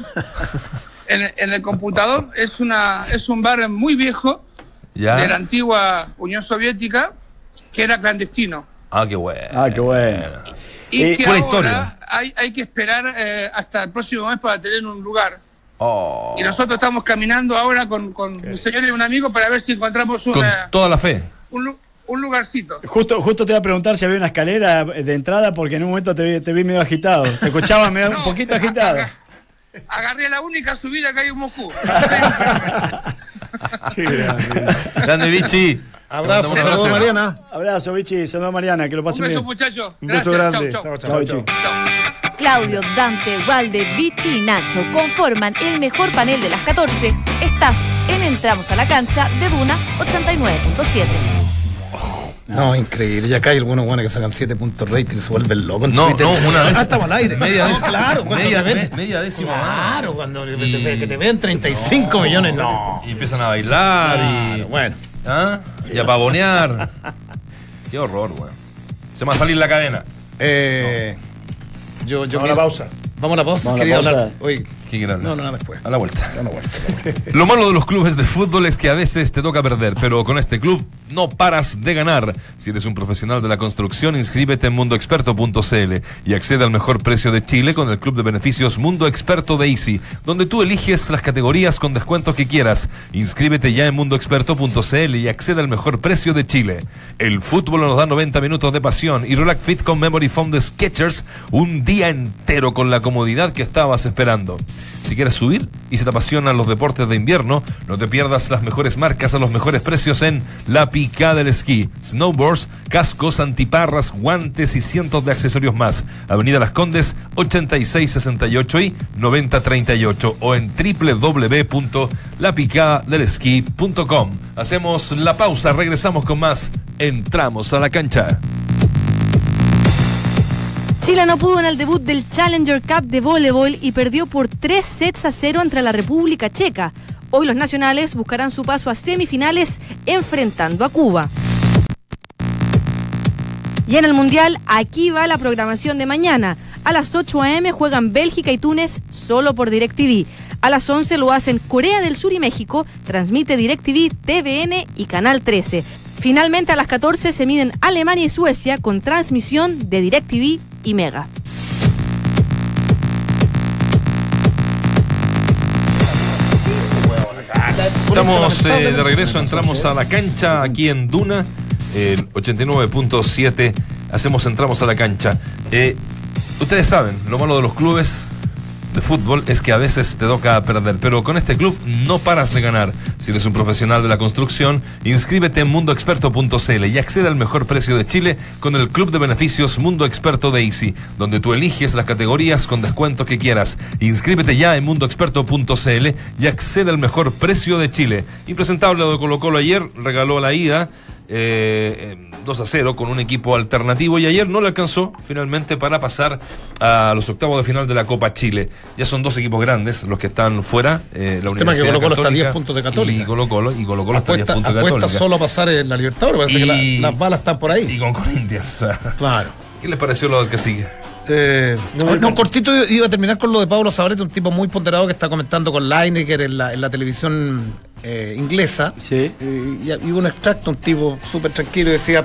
[SPEAKER 6] en, en el computador, es, una, es un bar muy viejo
[SPEAKER 1] ¿Ya?
[SPEAKER 6] de la antigua Unión Soviética que era clandestino.
[SPEAKER 1] Ah, qué bueno.
[SPEAKER 4] Ah, qué bueno.
[SPEAKER 6] Y
[SPEAKER 4] Eh,
[SPEAKER 6] que ahora
[SPEAKER 1] historia.
[SPEAKER 6] hay, hay que esperar eh, hasta el próximo mes para tener un lugar.
[SPEAKER 1] Oh.
[SPEAKER 6] Y nosotros estamos caminando ahora con, con un señor y un amigo para ver si encontramos
[SPEAKER 1] Con
[SPEAKER 6] una,
[SPEAKER 1] toda la fe.
[SPEAKER 6] un, un lugarcito.
[SPEAKER 4] Justo, justo te iba a preguntar si había una escalera de entrada porque en un momento te vi, te vi medio agitado. Te escuchaba medio, un
[SPEAKER 6] No,
[SPEAKER 4] poquito agitado.
[SPEAKER 6] aga- Agarré la única subida que hay en Moscú.
[SPEAKER 1] Grande Vichy.
[SPEAKER 2] Abrazo,
[SPEAKER 1] un
[SPEAKER 2] saludos,
[SPEAKER 1] abrazo.
[SPEAKER 2] Mariana.
[SPEAKER 4] Abrazo, Vichy. Saludos a Mariana, que lo
[SPEAKER 6] Un
[SPEAKER 4] pasen
[SPEAKER 6] beso,
[SPEAKER 4] bien.
[SPEAKER 6] muchachos.
[SPEAKER 3] Un beso grande.
[SPEAKER 6] Chau, chau.
[SPEAKER 3] Chao,
[SPEAKER 4] Chao, Vichy.
[SPEAKER 6] Chau.
[SPEAKER 7] Claudio, Dante, Walde, Vichy y Nacho conforman el mejor panel de las 14. Estás en Entramos a la cancha de Duna 89.7.
[SPEAKER 2] No, increíble. Ya hay algunos buenos que sacan 7 puntos rating y se vuelven locos.
[SPEAKER 1] No,
[SPEAKER 2] Twitter.
[SPEAKER 1] no, una vez.
[SPEAKER 2] Ah, estamos al aire.
[SPEAKER 1] Media
[SPEAKER 2] No,
[SPEAKER 1] décima.
[SPEAKER 2] claro, cuando
[SPEAKER 1] media,
[SPEAKER 2] te ven-
[SPEAKER 1] me- media décima.
[SPEAKER 2] Claro, cuando te-
[SPEAKER 1] Y-
[SPEAKER 2] te- que te ven 35 millones, no.
[SPEAKER 1] Y empiezan a bailar y.
[SPEAKER 2] Bueno.
[SPEAKER 1] ¿Ah? Y a pavonear. Qué horror, weón. Se me va a salir la cadena.
[SPEAKER 2] Eh, yo, yo
[SPEAKER 3] Vamos a la pausa.
[SPEAKER 2] Vamos a la pausa.
[SPEAKER 4] Vamos a la
[SPEAKER 2] Quería
[SPEAKER 4] pausa.
[SPEAKER 2] hablar. Oye,
[SPEAKER 1] ¿Quién quiere hablar?
[SPEAKER 2] no, no, después.
[SPEAKER 1] A la vuelta.
[SPEAKER 2] No, no, bueno.
[SPEAKER 1] Lo malo de los clubes de fútbol es que a veces te toca perder, pero con este club no paras de ganar. Si eres un profesional de la construcción, inscríbete en mundoexperto.cl y accede al mejor precio de Chile con el club de beneficios Mundo Experto de Easy, donde tú eliges las categorías con descuentos que quieras. Inscríbete ya en mundoexperto.cl y accede al mejor precio de Chile. El fútbol nos da 90 minutos de pasión y Relax Fit con Memory Foam de Skechers un día entero con la comodidad que estabas esperando. Si quieres subir y se te apasionan los deportes de invierno, no te pierdas las mejores marcas a los mejores precios en La Picada del Esquí. Snowboards, cascos, antiparras, guantes y cientos de accesorios más. Avenida Las Condes, 8668 y 9038 o en www.lapicadelesquí.com. Hacemos la pausa, regresamos con más. Entramos a la cancha.
[SPEAKER 7] Chile no pudo en el debut del Challenger Cup de voleibol y perdió por 3 sets a 0 ante la República Checa. Hoy los nacionales buscarán su paso a semifinales enfrentando a Cuba. Y en el Mundial, aquí va la programación de mañana. A las 8 a.m. juegan Bélgica y Túnez solo por DirecTV. A las 11 lo hacen Corea del Sur y México, transmite DirecTV, TVN y Canal 13. Finalmente a las 14 se miden Alemania y Suecia con transmisión de DirecTV y Mega.
[SPEAKER 1] Estamos eh, de regreso, entramos a la cancha aquí en Duna, el 89.7. Hacemos, entramos a la cancha. Eh, ustedes saben, lo malo de los clubes de fútbol es que a veces te toca perder, pero con este club no paras de ganar. Si eres un profesional de la construcción, inscríbete en mundoexperto.cl y accede al mejor precio de Chile con el club de beneficios Mundo Experto de Easy, donde tú eliges las categorías con descuentos que quieras. Inscríbete ya en mundoexperto.cl y accede al mejor precio de Chile. Impresentable de Colo Colo ayer, regaló la ida. Eh, eh, 2 a 0 con un equipo alternativo y ayer no le alcanzó finalmente para pasar a los octavos de final de la Copa Chile. Ya son dos equipos grandes los que están fuera. eh, la
[SPEAKER 2] tema que
[SPEAKER 1] Universidad
[SPEAKER 2] Colo-Colo está a
[SPEAKER 1] Católica
[SPEAKER 2] 10 puntos de Católica.
[SPEAKER 1] Y Colo Colo, y Colo Colo está a 10
[SPEAKER 2] Apuesta,
[SPEAKER 1] puntos de Católica.
[SPEAKER 2] solo a pasar en la Libertadores. Parece que
[SPEAKER 1] Y-
[SPEAKER 2] la- las balas están por ahí.
[SPEAKER 1] Y con Corinthians.
[SPEAKER 2] Claro.
[SPEAKER 1] ¿Qué les pareció lo del que sigue?
[SPEAKER 2] Eh, no, cortito iba a terminar con lo de Pablo Sabrete, un tipo muy ponderado que está comentando con Lineker en la, en la televisión eh, inglesa.
[SPEAKER 4] Sí.
[SPEAKER 2] Y, y un extracto, un tipo súper tranquilo, decía,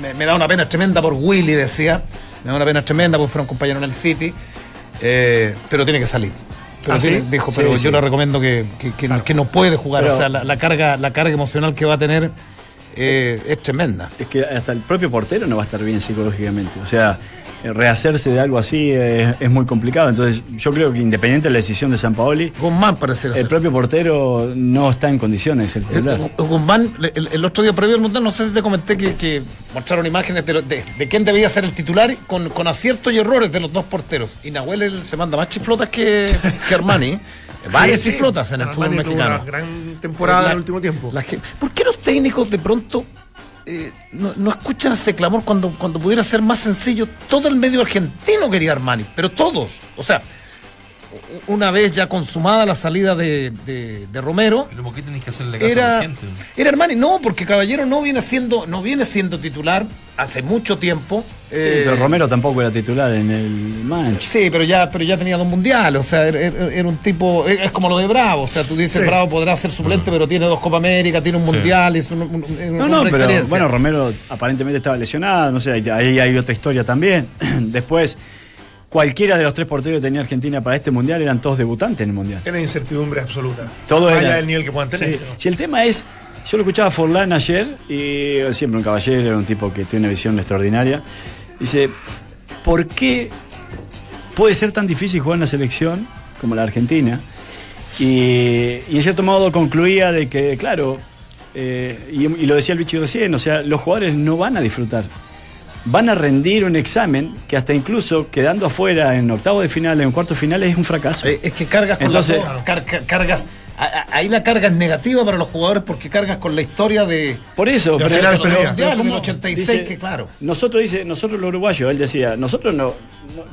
[SPEAKER 2] me, me da una pena tremenda por Willy, decía, me da una pena tremenda porque fueron compañeros en el City, eh, pero tiene que salir. Pero
[SPEAKER 3] ¿Ah, sí?
[SPEAKER 2] dijo, pero
[SPEAKER 4] sí.
[SPEAKER 2] yo le recomiendo que, que- que- que no puede jugar,
[SPEAKER 4] Pero-
[SPEAKER 2] o sea, la, la carga, la carga emocional que va a tener eh, es tremenda.
[SPEAKER 4] Es que hasta el propio portero no va a estar bien psicológicamente. O sea, rehacerse de algo así es, es muy complicado. Entonces, yo creo que independiente de la decisión de San Paoli,
[SPEAKER 2] Guzmán parece
[SPEAKER 4] el propio portero no está en condiciones de ser titular.
[SPEAKER 2] Eh, Guzmán, el, el otro día previo al Mundial, no sé si te comenté que, que mostraron imágenes de, de- de quién debía ser el titular con, con aciertos y errores de los dos porteros. Y Nahuel él se manda más chiflotas que, que Armani. Varias
[SPEAKER 3] Sí, sí.
[SPEAKER 2] chiflotas en el
[SPEAKER 3] Armani
[SPEAKER 2] fútbol
[SPEAKER 3] tuvo
[SPEAKER 2] mexicano.
[SPEAKER 3] Una gran temporada
[SPEAKER 2] La-
[SPEAKER 3] en el último tiempo.
[SPEAKER 2] La ¿Por qué los técnicos de pronto eh, no, no escuchan ese clamor cuando, cuando pudiera ser más sencillo? Todo el medio argentino quería Armani, pero todos. O sea, una vez ya consumada la salida de, de- de Romero,
[SPEAKER 1] Pero ¿por qué tenéis que hacerle caso a
[SPEAKER 2] era,
[SPEAKER 1] la gente?
[SPEAKER 2] era Armani, no, porque Caballero no viene siendo, no viene siendo titular hace mucho tiempo. eh,
[SPEAKER 4] Pero Romero tampoco era titular en el Manchester.
[SPEAKER 2] Sí, pero ya, pero ya tenía dos mundiales, o sea, era, era- era un tipo, es como lo de Bravo, o sea, tú dices
[SPEAKER 3] Sí.
[SPEAKER 2] Bravo podrá ser suplente, pero tiene dos Copa América, tiene un mundial, es un, un- un- un
[SPEAKER 4] No, no, pero bueno, Romero aparentemente estaba lesionado, no sé, ahí, ahí hay otra historia también. Después, cualquiera de los tres porteros que tenía Argentina para este mundial eran todos debutantes en el mundial.
[SPEAKER 3] Era incertidumbre absoluta.
[SPEAKER 4] Todo
[SPEAKER 3] allá
[SPEAKER 4] era-
[SPEAKER 3] del nivel que puedan tener.
[SPEAKER 4] Sí. Si el tema es, yo lo escuchaba a Forlán ayer, y siempre un caballero, era un tipo que tiene una visión extraordinaria. Dice, ¿por qué puede ser tan difícil jugar en una selección como la Argentina? Y, y en cierto modo concluía de que, claro, eh, y, y lo decía el bicho recién, o sea, los jugadores no van a disfrutar. Van a rendir un examen que hasta incluso quedando afuera en octavo de final, en cuarto de final, es un fracaso.
[SPEAKER 2] Eh, es que cargas con
[SPEAKER 4] Entonces-
[SPEAKER 2] dos, car- car- cargas ahí la carga es negativa para los jugadores porque cargas con la historia de.
[SPEAKER 4] Por eso,
[SPEAKER 3] De
[SPEAKER 4] pero-
[SPEAKER 2] mundiales
[SPEAKER 4] ¿cómo?
[SPEAKER 2] del 86,
[SPEAKER 4] Dice,
[SPEAKER 2] que claro.
[SPEAKER 4] Nosotros, dice, nosotros los uruguayos, él decía, nosotros no, no-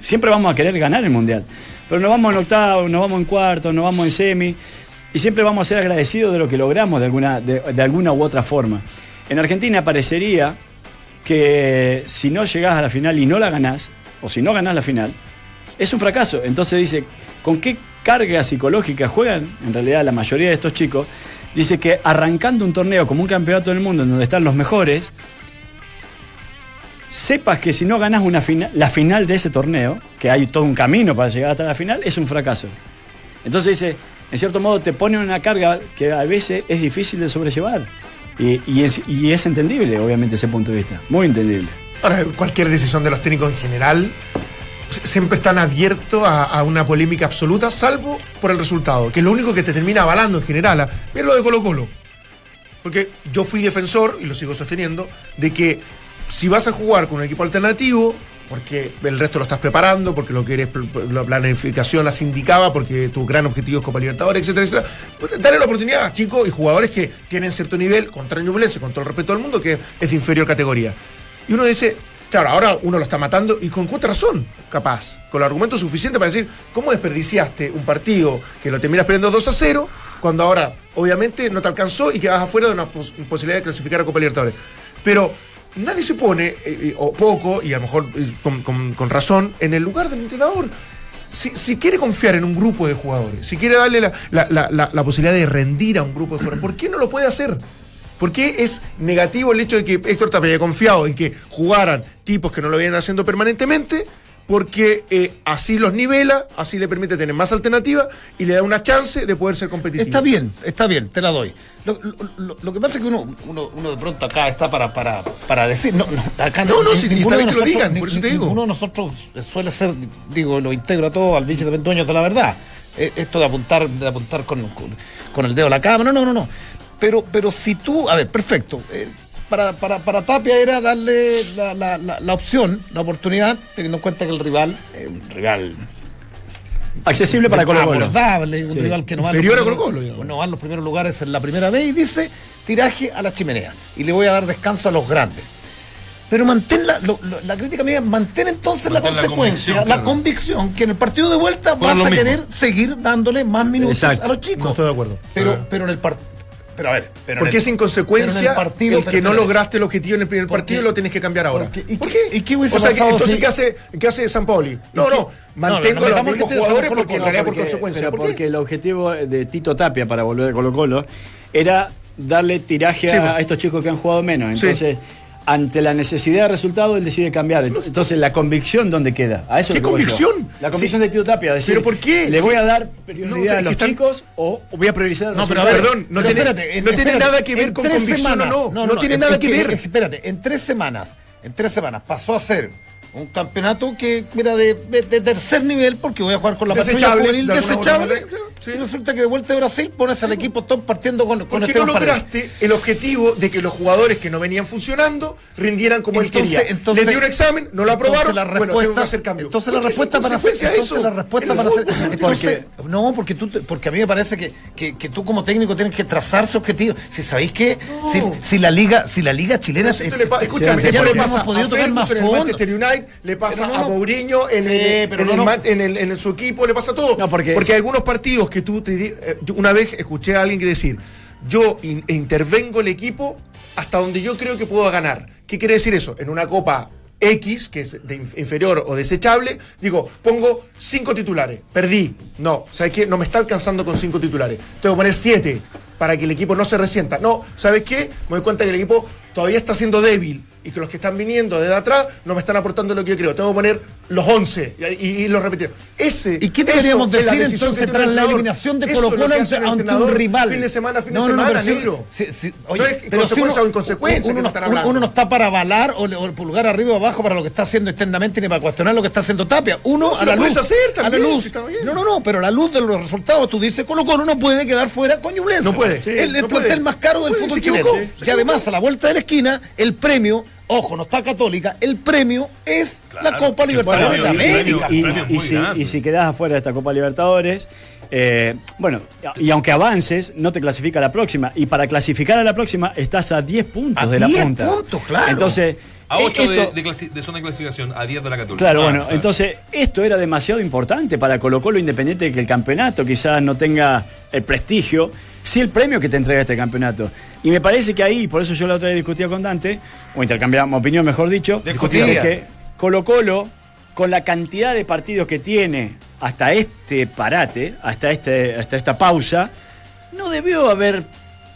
[SPEAKER 4] siempre vamos a querer ganar el mundial. Pero nos vamos en octavo, nos vamos en cuarto, nos vamos en semi. Y siempre vamos a ser agradecidos de lo que logramos de alguna, de, de alguna u otra forma. En Argentina parecería que si no llegás a la final y no la ganás, o si no ganás la final, es un fracaso. Entonces dice, ¿con qué carga psicológica juegan en realidad la mayoría de estos chicos? Dice que arrancando un torneo como un campeonato del mundo en donde están los mejores, sepas que si no ganas una la final de ese torneo, que hay todo un camino para llegar hasta la final, es un fracaso. Entonces dice, en cierto modo te pone una carga que a veces es difícil de sobrellevar. Y, y es, y es entendible, obviamente, ese punto de vista. Muy entendible.
[SPEAKER 3] Ahora, cualquier decisión de los técnicos en general siempre están abiertos a, a una polémica absoluta, salvo por el resultado, que es lo único que te termina avalando en general. Mira lo de Colo Colo. Porque yo fui defensor, y lo sigo sosteniendo, de que si vas a jugar con un equipo alternativo, porque el resto lo estás preparando, porque lo que eres, la planificación las indicaba, porque tu gran objetivo es Copa Libertadores, etcétera, etcétera, pues, dale la oportunidad chicos y jugadores que tienen cierto nivel, contra Ñublense, con todo el respeto del mundo, que es de inferior categoría. Y uno dice, claro, ahora uno lo está matando y con justa razón, capaz, con el argumento suficiente para decir, ¿cómo desperdiciaste un partido que lo terminas perdiendo 2 a 0, cuando ahora, obviamente, no te alcanzó y quedas afuera de una pos- posibilidad de clasificar a Copa Libertadores? Pero nadie se pone, eh, eh, o poco, y a lo mejor eh, con, con- razón, en el lugar del entrenador. Si, quiere confiar en un grupo de jugadores, si quiere darle la- la- la posibilidad de rendir a un grupo de jugadores, ¿por qué no lo puede hacer? ¿Por qué es negativo el hecho de que Héctor Tapia haya confiado en que jugaran tipos que no lo vienen haciendo permanentemente? Porque eh, así los nivela, así le permite tener más alternativas y le da una chance de poder ser competitivo.
[SPEAKER 2] Está bien, está bien, te la doy. Lo, lo- lo- lo que pasa es que uno, uno, uno de pronto acá está para, para, para decir. No, no, acá
[SPEAKER 3] No, no, si
[SPEAKER 2] ninguno de
[SPEAKER 3] que lo digan,
[SPEAKER 2] ni-
[SPEAKER 3] por eso te digo.
[SPEAKER 2] Ninguno de nosotros suele ser, digo, lo integro a todo al bicho de dueños de la verdad. Eh, Esto de apuntar, de apuntar con, con, con el dedo a la cámara, no, no, no, no. Pero, pero si tú, a ver, perfecto. eh, para, para, para Tapia era darle la, la, la, la opción, la oportunidad, teniendo en cuenta que el rival, eh, un rival
[SPEAKER 4] Accesible para Colo Colo.
[SPEAKER 2] abordable, un
[SPEAKER 4] Sí.
[SPEAKER 2] rival que no va, en
[SPEAKER 3] Inferior
[SPEAKER 2] los
[SPEAKER 3] a
[SPEAKER 2] no va en los primeros lugares en la primera vez y dice tiraje a la chimenea y le voy a dar descanso a los grandes. Pero mantén la, lo- lo- la crítica mía, mantén entonces
[SPEAKER 1] Mantén
[SPEAKER 2] la consecuencia, la,
[SPEAKER 1] convicción, claro.
[SPEAKER 2] convicción que en el partido de vuelta vas a
[SPEAKER 1] mismo.
[SPEAKER 2] querer seguir dándole más minutos
[SPEAKER 4] Exacto.
[SPEAKER 2] a los chicos.
[SPEAKER 3] No estoy de acuerdo.
[SPEAKER 2] Pero, pero en el partido. Pero a ver, pero en
[SPEAKER 3] Porque
[SPEAKER 2] el-
[SPEAKER 3] es inconsecuencia
[SPEAKER 2] pero en el partido,
[SPEAKER 3] el
[SPEAKER 2] pero
[SPEAKER 3] que no lograste el objetivo en el primer partido y lo tienes que cambiar ahora.
[SPEAKER 2] porque- ¿y
[SPEAKER 3] ¿Por
[SPEAKER 2] qué-
[SPEAKER 3] qué?
[SPEAKER 2] y qué hubiese
[SPEAKER 3] o sea, que-
[SPEAKER 2] pasado
[SPEAKER 3] entonces,
[SPEAKER 2] si-
[SPEAKER 3] ¿qué hace, ¿qué hace San Pauli? No,
[SPEAKER 2] ¿Y qué-
[SPEAKER 3] no, mantengo
[SPEAKER 2] no,
[SPEAKER 3] a los mismos jugadores porque
[SPEAKER 2] lo
[SPEAKER 3] haría por consecuencia.
[SPEAKER 4] pero
[SPEAKER 3] ¿Por qué?
[SPEAKER 4] porque el objetivo de Tito Tapia para volver a Colo Colo era darle tiraje
[SPEAKER 3] Sí,
[SPEAKER 4] a,
[SPEAKER 3] pues.
[SPEAKER 4] a estos chicos que han jugado menos.
[SPEAKER 3] Sí.
[SPEAKER 4] Ante la necesidad de resultado, él decide cambiar. Entonces, la convicción, ¿dónde queda? A eso
[SPEAKER 3] ¿Qué
[SPEAKER 4] yo.
[SPEAKER 3] convicción?
[SPEAKER 4] La convicción
[SPEAKER 3] Sí.
[SPEAKER 4] de Tito Tapia. Decir,
[SPEAKER 3] ¿Pero por qué?
[SPEAKER 4] ¿Le voy a dar
[SPEAKER 3] No,
[SPEAKER 4] prioridad a los
[SPEAKER 3] están-
[SPEAKER 4] chicos o voy a priorizar
[SPEAKER 2] No, pero a ver,
[SPEAKER 3] Perdón, no
[SPEAKER 2] pero
[SPEAKER 3] tiene-
[SPEAKER 2] espérate,
[SPEAKER 3] no tiene nada que ver con convicción o no. No tiene
[SPEAKER 2] es-
[SPEAKER 3] nada
[SPEAKER 2] es
[SPEAKER 3] que ver.
[SPEAKER 2] es espérate, en tres semanas, en tres semanas pasó a ser un campeonato que, mira, de, de- de tercer nivel, porque voy a jugar con la patrulla juvenil desechable.
[SPEAKER 3] Manera, sí.
[SPEAKER 2] Y resulta que de vuelta de Brasil pones al equipo top partiendo con, con
[SPEAKER 3] ¿Por qué no
[SPEAKER 2] Paredes.
[SPEAKER 3] lograste el objetivo de que los jugadores que no venían funcionando rindieran como
[SPEAKER 2] Entonces-
[SPEAKER 3] él quería?
[SPEAKER 2] entonces-
[SPEAKER 3] Le dio un examen, no lo aprobaron,
[SPEAKER 2] Entonces la
[SPEAKER 3] bueno,
[SPEAKER 2] respuesta,
[SPEAKER 3] tengo que hacer cambio.
[SPEAKER 2] entonces la
[SPEAKER 3] ¿Por qué
[SPEAKER 2] respuesta para hacer, entonces la respuesta para hacer, entonces, no, porque tú, te- porque a mí me parece que, que, que tú como técnico tienes que trazarse objetivos. Si sabéis que
[SPEAKER 3] No.
[SPEAKER 2] si, si la liga, si la liga chilena,
[SPEAKER 3] le pa- escúchame,
[SPEAKER 2] ya
[SPEAKER 3] le pasa
[SPEAKER 2] podido
[SPEAKER 3] a
[SPEAKER 2] tocar más
[SPEAKER 3] Ferguson en el. Manchester United, le pasa
[SPEAKER 2] no,
[SPEAKER 3] a. Mourinho en, el, su equipo, le pasa todo.
[SPEAKER 4] Porque-
[SPEAKER 3] porque hay algunos partidos que eh, una vez escuché a alguien que decir, yo in- intervengo el equipo hasta donde yo creo que puedo ganar. ¿Qué quiere decir eso? En una copa X, que es inferior o desechable, digo, pongo cinco titulares, perdí. No, ¿sabes qué? No me está alcanzando con cinco titulares. Tengo que poner siete para que el equipo no se resienta. No, ¿sabes qué? Me doy cuenta que el equipo todavía está siendo débil y que los que están viniendo desde atrás no me están aportando lo que yo creo. Tengo que poner los 11 y, y, y los repetir. Ese,
[SPEAKER 2] ¿Y qué deberíamos decir entonces
[SPEAKER 3] el
[SPEAKER 2] la eliminación de Colo Colo ante, ante un rival?
[SPEAKER 3] Fin de semana, fin
[SPEAKER 2] No,
[SPEAKER 3] de
[SPEAKER 2] no, no,
[SPEAKER 3] semana,
[SPEAKER 2] pero
[SPEAKER 3] negro.
[SPEAKER 2] si- si-
[SPEAKER 3] No es
[SPEAKER 2] pero si
[SPEAKER 3] consecuencia
[SPEAKER 2] uno-
[SPEAKER 3] o inconsecuencia
[SPEAKER 2] uno,
[SPEAKER 3] que
[SPEAKER 2] no-
[SPEAKER 3] están
[SPEAKER 2] uno-
[SPEAKER 3] hablando.
[SPEAKER 2] uno no está para avalar o, o pulgar arriba o abajo para lo que está haciendo externamente ni para cuestionar lo que está haciendo Tapia. Uno a la luz. a la luz.
[SPEAKER 3] si.
[SPEAKER 2] No, no, no, pero a la luz de los resultados, tú dices Colo Colo no puede quedar fuera con Ñublense.
[SPEAKER 3] No puede,
[SPEAKER 2] el
[SPEAKER 3] sí,
[SPEAKER 2] el plantel
[SPEAKER 3] puede.
[SPEAKER 2] más caro del fútbol chileno. Y además, a la vuelta de la esquina, el premio ojo, no está Católica, el premio es la Copa Libertadores de América.
[SPEAKER 4] y, si, y si quedás afuera de esta Copa Libertadores, eh, bueno, y aunque avances, no te clasifica a la próxima. Y para clasificar a la próxima estás a 10 puntos
[SPEAKER 2] A
[SPEAKER 4] de la
[SPEAKER 2] 10
[SPEAKER 4] punta.
[SPEAKER 2] puntos, claro.
[SPEAKER 4] Entonces,
[SPEAKER 1] A 8
[SPEAKER 4] eh,
[SPEAKER 1] de, de zona de clasificación, a 10 de la Católica.
[SPEAKER 4] Claro,
[SPEAKER 1] Ah,
[SPEAKER 4] bueno, entonces esto era demasiado importante para Colo Colo Independiente de que el campeonato quizás no tenga el prestigio, sí el premio que te entrega este campeonato. Y me parece que ahí, por eso yo la otra vez discutía con Dante, o intercambiamos opinión mejor dicho,
[SPEAKER 2] Discutía.
[SPEAKER 4] es que Colo Colo, con la cantidad de partidos que tiene hasta este parate, hasta, este, hasta esta pausa, no debió haber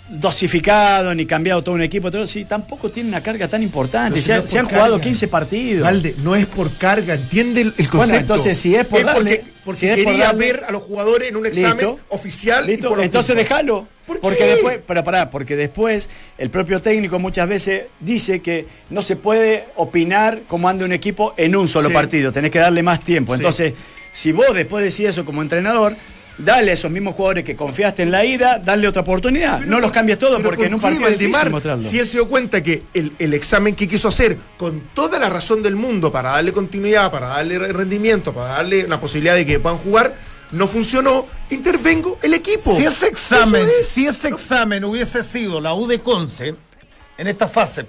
[SPEAKER 4] dosificado ni cambiado todo un equipo, todo, sí, tampoco tiene una carga tan importante.
[SPEAKER 3] Si
[SPEAKER 4] se,
[SPEAKER 3] no
[SPEAKER 4] han-
[SPEAKER 3] es
[SPEAKER 4] se han
[SPEAKER 3] por
[SPEAKER 4] jugado
[SPEAKER 3] carga.
[SPEAKER 4] 15 partidos.
[SPEAKER 3] Valde, no es por carga, entiende el, concepto.
[SPEAKER 4] Bueno, entonces, si es por
[SPEAKER 3] porque,
[SPEAKER 4] darle-
[SPEAKER 3] porque
[SPEAKER 4] si es por
[SPEAKER 3] quería
[SPEAKER 4] darle-
[SPEAKER 3] ver a los jugadores en un examen
[SPEAKER 4] Listo.
[SPEAKER 3] oficial. y
[SPEAKER 4] Listo,
[SPEAKER 3] por
[SPEAKER 4] entonces déjalo.
[SPEAKER 3] ¿Por
[SPEAKER 4] porque después, pero pará, porque después el propio técnico muchas veces dice que no se puede opinar cómo anda un equipo en un solo
[SPEAKER 3] Sí.
[SPEAKER 4] partido, tenés que darle más tiempo.
[SPEAKER 3] Sí.
[SPEAKER 4] Entonces, si vos después decís eso como entrenador, dale a esos mismos jugadores que confiaste en la ida, dale otra oportunidad.
[SPEAKER 3] Pero
[SPEAKER 4] no los cambies todos porque en un
[SPEAKER 3] ¿por qué,
[SPEAKER 4] partido
[SPEAKER 3] Valdemar,
[SPEAKER 4] mostrarlo.
[SPEAKER 3] si él se dio cuenta que el, el examen que quiso hacer con toda la razón del mundo para darle continuidad, para darle re- rendimiento, para darle la posibilidad de que puedan jugar, no funcionó, intervengo el equipo.
[SPEAKER 2] Si ese examen,
[SPEAKER 3] es.
[SPEAKER 2] si ese examen hubiese sido la U de Conce en esta fase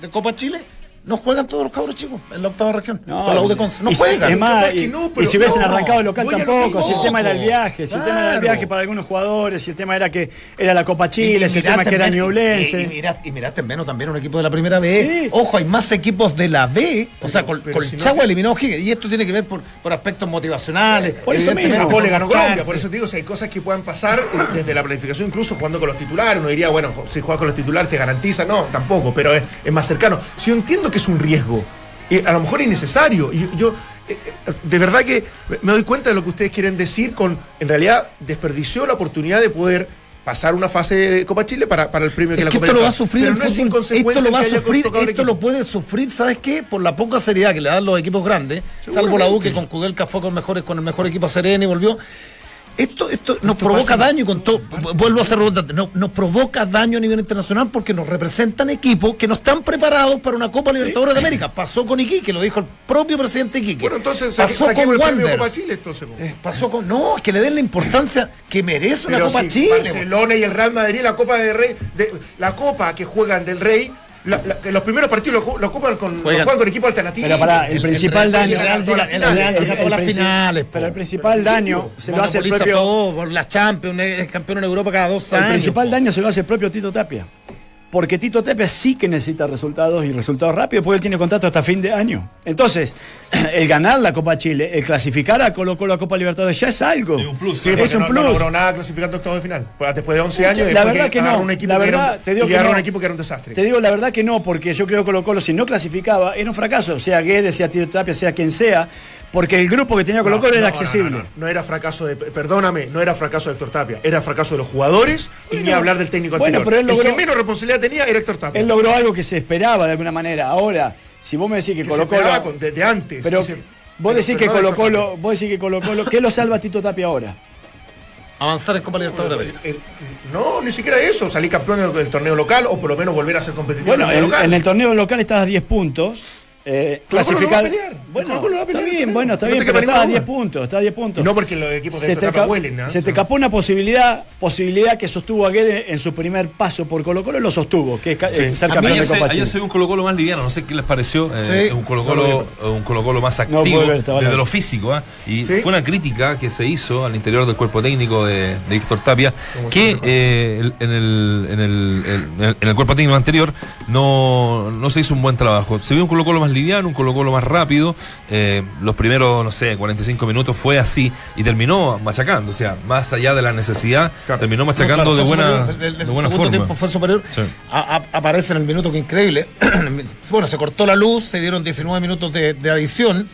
[SPEAKER 2] de Copa Chile, no juegan todos los cabros chicos en la octava región.
[SPEAKER 4] No,
[SPEAKER 2] con la U de Conce. No
[SPEAKER 4] y si-
[SPEAKER 2] juegan.
[SPEAKER 4] Es más, y,
[SPEAKER 3] no,
[SPEAKER 4] y
[SPEAKER 3] pero
[SPEAKER 4] si hubiesen
[SPEAKER 3] no,
[SPEAKER 4] arrancado el local
[SPEAKER 3] lo
[SPEAKER 4] tampoco, si el tema era el viaje, si el tema era el viaje para algunos jugadores, si el tema era que era la Copa Chile, si el tema que era Ñublense.
[SPEAKER 2] Y, y miraste, y miraste menos también un equipo de la primera B.
[SPEAKER 4] Sí.
[SPEAKER 2] Ojo, hay más equipos de la B. O sea, con,
[SPEAKER 3] pero
[SPEAKER 2] con
[SPEAKER 3] si
[SPEAKER 2] Chagua eliminó a O'Higgins. Y esto tiene que ver por, por aspectos motivacionales.
[SPEAKER 4] Por eso mismo.
[SPEAKER 3] Japón le ganó. Colombia, por eso te digo, si hay cosas que puedan pasar eh, desde la planificación, incluso jugando con los titulares, uno diría, bueno, si juegas con los titulares te garantiza, no, tampoco, pero es, es más cercano. Si yo entiendo que es un riesgo, eh, a lo mejor innecesario, y yo eh, eh, de verdad que me doy cuenta de lo que ustedes quieren decir con, en realidad, desperdició la oportunidad de poder pasar una fase de Copa Chile para, para el premio que
[SPEAKER 2] Es
[SPEAKER 3] la
[SPEAKER 2] que
[SPEAKER 3] Copa
[SPEAKER 2] esto lo va a sufrir
[SPEAKER 3] Pero no es
[SPEAKER 2] Esto lo va a sufrir, esto lo puede sufrir, ¿sabes qué? Por la poca seriedad que le dan los equipos grandes, salvo la U que con Kudelka fue con mejores, con el mejor equipo a Serena y volvió. Esto, esto nos provoca daño con todo. Vuelvo a ser redundante. No, nos provoca daño a nivel internacional porque nos representan equipos que no están preparados para una Copa Libertadores de América. Pasó con Iquique, lo dijo el propio presidente Iquique.
[SPEAKER 3] Bueno, entonces
[SPEAKER 2] pasó
[SPEAKER 3] saque-
[SPEAKER 2] con Wanderers.
[SPEAKER 3] Copa Chile, entonces.
[SPEAKER 2] Eh, Pasó con. No, que le den la importancia que merece una
[SPEAKER 3] Pero
[SPEAKER 2] Copa
[SPEAKER 3] si
[SPEAKER 2] Chile.
[SPEAKER 3] Barcelona y el Real Madrid, la Copa del Rey, de- la Copa que juegan del Rey, la- la- que los primeros partidos lo, ocupan con, lo
[SPEAKER 2] Juegan.
[SPEAKER 3] juegan con equipo alternativo.
[SPEAKER 4] Pero para el,
[SPEAKER 2] El-
[SPEAKER 4] principal
[SPEAKER 2] el-
[SPEAKER 4] daño.
[SPEAKER 2] las.
[SPEAKER 4] Pero el principal daño se lo hace el propio.
[SPEAKER 2] todo, por la Champions, es campeón en Europa cada dos
[SPEAKER 4] El principal
[SPEAKER 2] po.
[SPEAKER 4] daño se lo hace el propio Tito Tapia. Porque Tito Tapia sí que necesita resultados y resultados rápidos, porque él tiene contrato hasta fin de año. Entonces, el ganar la Copa Chile, el clasificar a Colo Colo a Copa Libertadores ya es algo.
[SPEAKER 1] Es un plus,
[SPEAKER 3] Sí,
[SPEAKER 4] es un
[SPEAKER 3] no,
[SPEAKER 4] plus.
[SPEAKER 3] no logró nada clasificando octavo de final. Pues después de 11 años,
[SPEAKER 4] La verdad que no.
[SPEAKER 3] un equipo
[SPEAKER 4] La
[SPEAKER 3] que era un-
[SPEAKER 4] verdad, te digo que no.
[SPEAKER 3] un equipo que era un desastre.
[SPEAKER 4] Te digo la verdad que no, porque yo creo que Colo Colo si no clasificaba era un fracaso, sea Guedes, sea Tito Tapia, sea quien sea, porque el grupo que tenía Colo Colo
[SPEAKER 3] No,
[SPEAKER 4] era
[SPEAKER 3] no,
[SPEAKER 4] accesible.
[SPEAKER 3] No, no, no era fracaso de. Perdóname, no era fracaso de Héctor Tapia. Era fracaso de los jugadores y ni hablar del técnico
[SPEAKER 4] bueno,
[SPEAKER 3] anterior.
[SPEAKER 4] pero él logró-
[SPEAKER 3] El que menos responsabilidad tenía era Héctor Tapia.
[SPEAKER 4] Él logró algo que se esperaba de alguna manera. Ahora, si vos me decís que
[SPEAKER 3] que
[SPEAKER 4] Colo
[SPEAKER 3] se esperaba
[SPEAKER 4] Colo.
[SPEAKER 3] con- de, antes.
[SPEAKER 4] Pero
[SPEAKER 3] Dice-
[SPEAKER 4] vos decís
[SPEAKER 3] pero
[SPEAKER 4] que Colo Colo, vos decís que Colo Colo, ¿qué lo salva a Tito Tapia ahora?
[SPEAKER 2] Avanzar en Copa Libertadores.
[SPEAKER 3] El- no, ni siquiera eso. Salir campeón del, torneo local o por lo menos volver a ser competitivo
[SPEAKER 4] Bueno,
[SPEAKER 3] en el torneo local.
[SPEAKER 4] en el torneo local estás a 10 puntos. Eh, clasificar. Bueno, está bien, bueno, está bien, pero estás a
[SPEAKER 3] ninguna
[SPEAKER 4] 10
[SPEAKER 3] duda.
[SPEAKER 4] puntos, estás a 10 puntos.
[SPEAKER 3] Y no porque los equipos de
[SPEAKER 4] se
[SPEAKER 3] esta etapa huelen. ¿no?
[SPEAKER 4] se te escapó una posibilidad, posibilidad que sostuvo a Guedes en su primer paso por Colo Colo, lo sostuvo, que es eh, ser campeón
[SPEAKER 1] Ayer
[SPEAKER 4] de Copa
[SPEAKER 1] ayer se vio un Colo Colo más liviano, no sé qué les pareció. eh,
[SPEAKER 2] Sí.
[SPEAKER 1] un Colo Colo, un Colo Colo más activo desde lo físico. ¿ah? Y
[SPEAKER 3] Sí.
[SPEAKER 1] fue una crítica que se hizo al interior del cuerpo técnico de, de Héctor Tapia, que eh, el- en, el, en, el, el- en el cuerpo técnico anterior no, no se hizo un buen trabajo. Se vio un Colo Colo más liviano, un Colo Colo más rápido. eh, los primeros, no sé, 45 minutos fue así y terminó machacando. O sea, más allá de la necesidad,
[SPEAKER 3] Claro.
[SPEAKER 1] terminó
[SPEAKER 2] No,
[SPEAKER 1] machacando
[SPEAKER 2] claro,
[SPEAKER 1] de buena,
[SPEAKER 2] superior. El- el
[SPEAKER 1] de buena
[SPEAKER 2] segundo
[SPEAKER 1] forma.
[SPEAKER 2] tiempo fue superior.
[SPEAKER 1] Sí.
[SPEAKER 2] A- a- aparece en el minuto que increíble. bueno, se cortó la luz, se dieron 19 minutos de, de adición.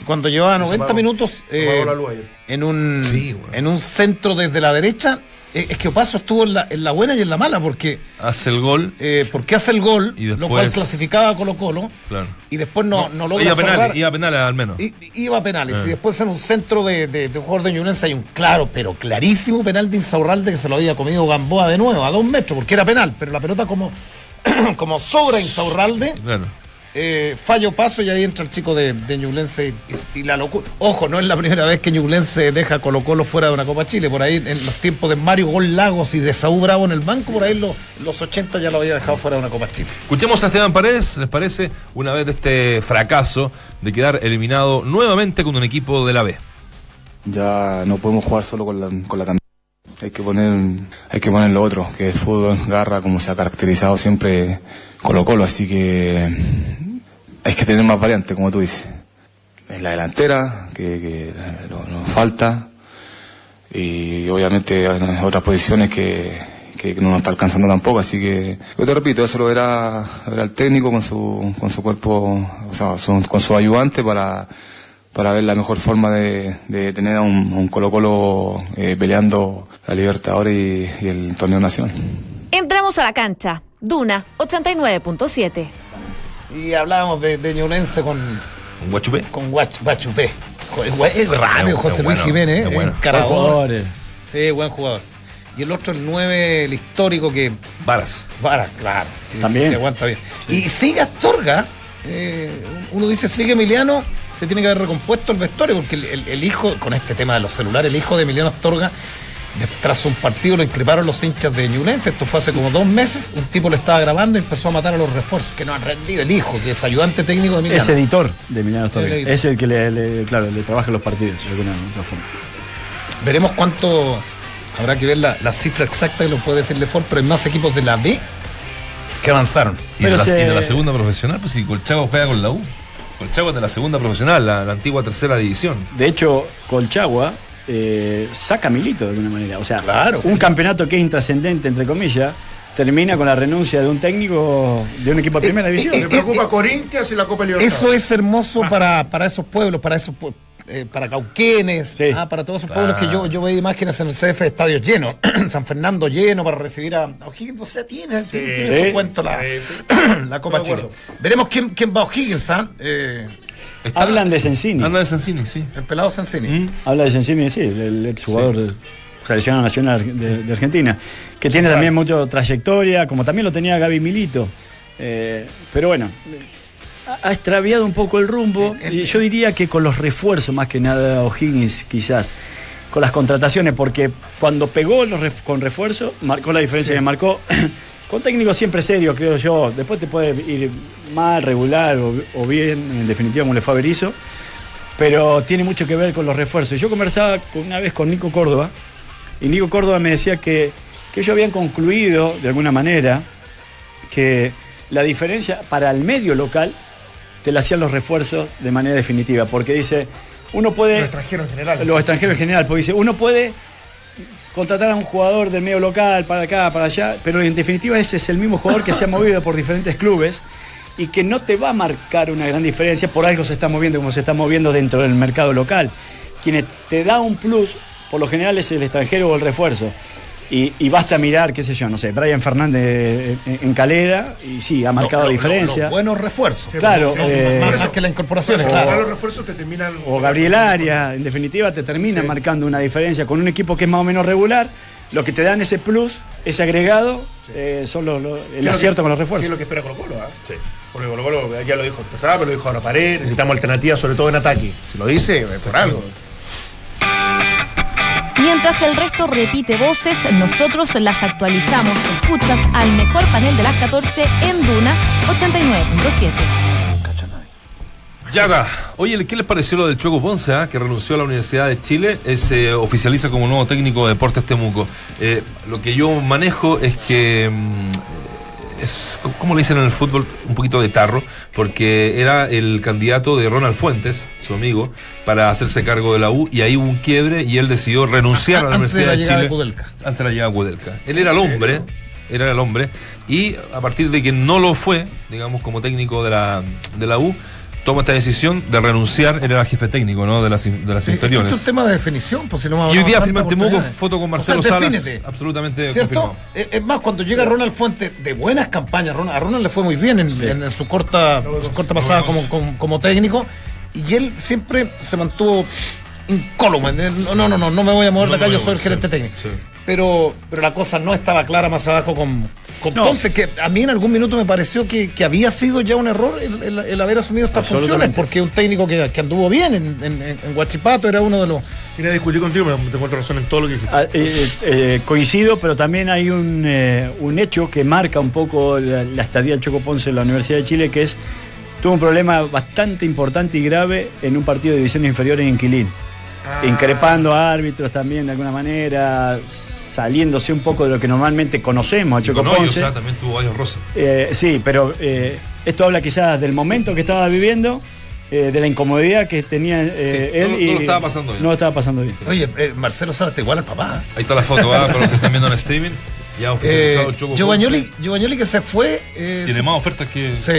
[SPEAKER 2] Y cuando llevaba
[SPEAKER 3] Se
[SPEAKER 2] 90
[SPEAKER 3] apagó.
[SPEAKER 2] minutos
[SPEAKER 3] ayer.
[SPEAKER 2] en, un,
[SPEAKER 1] Sí, bueno.
[SPEAKER 2] en un centro desde la derecha, eh, es que Opaso estuvo en la, en la buena y en la mala, porque,
[SPEAKER 1] Hace el gol.
[SPEAKER 2] eh, porque hace el gol,
[SPEAKER 1] Y
[SPEAKER 2] lo cual
[SPEAKER 1] después-
[SPEAKER 2] clasificaba a Colo Colo,
[SPEAKER 1] Claro.
[SPEAKER 2] y después no, no, logra
[SPEAKER 1] iba a penales, iba a penales al menos.
[SPEAKER 2] I- Iba a penales.
[SPEAKER 1] Ah.
[SPEAKER 2] Y después en un centro de, de, de un jugador de Ñublense hay un claro, pero clarísimo penal de Insaurralde que se lo había comido Gamboa de nuevo, a dos metros, porque era penal, pero la pelota como, como sobra Insaurralde,
[SPEAKER 1] Claro.
[SPEAKER 2] Eh, fallo paso y ahí entra el chico de, de Ñublense y, y la locura. Ojo, no es la primera vez que Ñublense deja a Colo Colo fuera de una Copa Chile. Por ahí en los tiempos de Mario Gol Lagos y de Saúl Bravo en el banco, por ahí en los, los 80 ya lo había dejado fuera de una Copa Chile.
[SPEAKER 1] Escuchemos a Esteban Paredes, ¿les parece? Una vez de este fracaso de quedar eliminado nuevamente con un equipo de la B.
[SPEAKER 8] Ya no podemos jugar solo con la, con la camiseta. Hay que poner, hay que poner lo otro, que es fútbol, garra, como se ha caracterizado siempre Colo Colo, así que hay que tener más variantes, como tú dices. En la delantera, que, que nos falta, y obviamente en otras posiciones que, no nos está alcanzando tampoco, así que yo te repito, eso lo verá el técnico con su, con su cuerpo, o sea, su- con su ayudante para, para ver la mejor forma de, de tener a un, Colo Colo eh, peleando la Libertadores y, y el torneo nacional.
[SPEAKER 9] Entramos a la cancha. Duna 89.7.
[SPEAKER 2] Y hablábamos de, de Ñublense con,
[SPEAKER 1] ¿Un guachupé?
[SPEAKER 2] con Guach- Guachupé. Es rápido,
[SPEAKER 1] Es
[SPEAKER 2] José Luis
[SPEAKER 1] bueno,
[SPEAKER 2] Jiménez,
[SPEAKER 1] es
[SPEAKER 2] ¿eh?
[SPEAKER 1] bueno.
[SPEAKER 2] encarador.
[SPEAKER 4] Jugadores.
[SPEAKER 2] Sí, buen jugador. Y el otro, el 9, el histórico que.
[SPEAKER 1] Varas.
[SPEAKER 2] Vara, claro.
[SPEAKER 4] También.
[SPEAKER 2] que aguanta bien. Y sigue Astorga. eh, uno dice, sigue Emiliano. Se tiene que haber recompuesto el vestuario porque el, el- el hijo, con este tema de los celulares, el hijo de Emiliano Astorga, de- tras un partido lo increparon los hinchas de Ñublense. Esto fue hace como dos meses. Un tipo le estaba grabando y empezó a matar a los refuerzos que no han rendido. El hijo, que es ayudante técnico de Emiliano.
[SPEAKER 4] Es editor de Emiliano Astorga.
[SPEAKER 2] El.
[SPEAKER 4] Es el que le, le- claro, le trabaja los partidos de alguna forma.
[SPEAKER 2] Veremos cuánto. Habrá que ver la, la cifra exacta que lo puede decir Lefort, pero hay más equipos de la B que avanzaron.
[SPEAKER 1] Y de, la,
[SPEAKER 4] se-
[SPEAKER 1] y de la segunda profesional, pues si Colchagua juega con la U. Colchagua es de la segunda profesional, la, la antigua tercera división.
[SPEAKER 4] De hecho, Colchagua eh, saca a Milito de alguna manera. O sea,
[SPEAKER 2] Claro.
[SPEAKER 4] un campeonato que es intrascendente, entre comillas, termina con la renuncia de un técnico de un equipo de primera división.
[SPEAKER 3] Me preocupa Corinthians y la Copa Libertadores.
[SPEAKER 2] Eso es hermoso para, para esos pueblos, para esos pue- eh, para Cauquenes,
[SPEAKER 4] Sí.
[SPEAKER 2] ah, para todos esos pueblos que yo, yo veía imágenes en el CF de estadios llenos, San Fernando lleno para recibir a O'Higgins, o sea, tiene, tiene, tiene
[SPEAKER 4] Sí.
[SPEAKER 2] su cuento la, la Copa
[SPEAKER 3] de
[SPEAKER 2] Chile. Veremos quién, quién va a O'Higgins, ¿ah? Eh,
[SPEAKER 1] Está-
[SPEAKER 4] Hablan de Sensini.
[SPEAKER 1] Anda de Sensini, sí.
[SPEAKER 2] el pelado Sensini.
[SPEAKER 1] Mm.
[SPEAKER 4] Habla de Sensini, sí, el exjugador del seleccionado nacional de, de Argentina, que tiene también mucha trayectoria, como también lo tenía Gaby Milito. Eh, pero bueno, ha- extraviado un poco el rumbo. Y yo diría que con los refuerzos, más que nada O'Higgins, quizás. Con las contrataciones, porque cuando pegó los ref- con refuerzo, marcó la diferencia que marcó. Con técnico siempre serio, creo yo. Después te puede ir mal, regular o, o bien, en definitiva, como le fue a Berizzo pero tiene mucho que ver con los refuerzos. Yo conversaba con- una vez con Nico Córdoba y Nico Córdoba me decía que, que ellos habían concluido, de alguna manera, que la diferencia para el medio local te la hacían los refuerzos de manera definitiva, porque dice, uno puede...
[SPEAKER 3] Los extranjeros en general.
[SPEAKER 4] Los extranjeros en general, porque dice, uno puede contratar a un jugador del medio local para acá, para allá, pero en definitiva ese es el mismo jugador que se ha movido por diferentes clubes y que no te va a marcar una gran diferencia, por algo se está moviendo como se está moviendo dentro del mercado local. Quien te da un plus, por lo general es el extranjero o el refuerzo. Y, y basta mirar, qué sé yo, no sé, Brian Fernández en, en Calera, y sí, ha marcado diferencia.
[SPEAKER 2] buenos refuerzos.
[SPEAKER 4] Claro,
[SPEAKER 2] Sí, sí,
[SPEAKER 4] eh,
[SPEAKER 2] más, que las incorporaciones,
[SPEAKER 3] Por eso,
[SPEAKER 2] claro.
[SPEAKER 3] los refuerzos te terminan.
[SPEAKER 4] o Gabriel Arias, en definitiva, te termina marcando una diferencia con un equipo que es más o menos regular. Lo que te dan ese plus, ese agregado, eh, son los- los- el acierto con los
[SPEAKER 3] ¿Qué es
[SPEAKER 4] refuerzos.
[SPEAKER 3] lo que espera Colo Colo? ah? Porque Colo Colo ya lo dijo pero lo dijo ahora Pared. Necesitamos alternativas, sobre todo en ataque. Si lo dice, es por algo.
[SPEAKER 9] Mientras el resto repite voces, nosotros las actualizamos. Escuchas al mejor panel de las 14 en Duna 89.7.
[SPEAKER 1] Yaga, oye, ¿qué les pareció lo del Chueco Ponce, ah, que renunció a la Universidad de Chile? Eh, Se oficializa como nuevo técnico de Deportes Temuco. Eh, lo que yo manejo es que mm, es, como le dicen en el fútbol, un poquito de tarro, porque era el candidato de Ronald Fuentes, su amigo, para hacerse cargo de la U, y ahí hubo un quiebre y él decidió renunciar a la
[SPEAKER 2] Antes de
[SPEAKER 1] Universidad
[SPEAKER 2] la
[SPEAKER 1] de
[SPEAKER 2] llegada
[SPEAKER 1] Chile.
[SPEAKER 2] de Kudelka.
[SPEAKER 1] Antes de la llegada de Kudelka. Él era el hombre, era el hombre, y a partir de que no lo fue, digamos, como técnico de la, de la U, toma esta decisión de renunciar, él era jefe técnico, ¿no? De las, de las inferiores.
[SPEAKER 2] Es un tema de definición, pues si no vamos
[SPEAKER 1] Y hoy día firma en Temuco foto con
[SPEAKER 2] O
[SPEAKER 1] Marcelo
[SPEAKER 2] sea,
[SPEAKER 1] Salas, absolutamente
[SPEAKER 2] ¿Cierto?
[SPEAKER 1] confirmado.
[SPEAKER 2] Es más, cuando llega Ronald Fuentes de buenas campañas, Ronald- a Ronald le fue muy bien en, en- en su corta, su corta pasada como, como, como técnico, y él siempre se mantuvo incólume. No, no, no, no, no me voy a mover
[SPEAKER 1] No
[SPEAKER 2] acá,
[SPEAKER 1] me
[SPEAKER 2] yo soy el gerente
[SPEAKER 1] sí,
[SPEAKER 2] técnico.
[SPEAKER 1] sí.
[SPEAKER 2] Pero, pero la cosa no estaba clara más abajo con, Con Ponce, que a mí en algún minuto me pareció que, que había sido ya un error el, el- el haber asumido estas funciones, porque un técnico que, que anduvo bien en, en, en- en Guachipato era uno de los.
[SPEAKER 3] Quería discutir contigo, pero te encuentro razón en todo lo que dijiste.
[SPEAKER 4] Ah, eh, eh, coincido, pero también hay un, eh, un hecho que marca un poco la, la estadía del Choco Ponce en la Universidad de Chile, que es tuvo un problema bastante importante y grave en un partido de divisiones inferiores en Quilín.
[SPEAKER 3] Ah.
[SPEAKER 4] Increpando a árbitros también de alguna manera, saliéndose un poco de lo que normalmente conocemos a Choco
[SPEAKER 1] con hoyos,
[SPEAKER 4] Ponce.
[SPEAKER 1] ah, también tuvo varios roces.
[SPEAKER 4] Eh, sí, pero eh, esto habla quizás del momento que estaba viviendo, eh, de la incomodidad que tenía eh,
[SPEAKER 1] Sí,
[SPEAKER 4] él.
[SPEAKER 1] no- no
[SPEAKER 4] y
[SPEAKER 1] lo estaba pasando bien.
[SPEAKER 4] No lo estaba pasando bien.
[SPEAKER 2] Oye, eh, Marcelo está igual al papá.
[SPEAKER 1] Ahí está la foto, ¿ah? para los que están viendo en streaming. Ya oficializado
[SPEAKER 2] Eh,
[SPEAKER 1] el Choco
[SPEAKER 2] Giovannioli, que se fue. eh,
[SPEAKER 1] Tiene más ofertas que
[SPEAKER 2] Sí,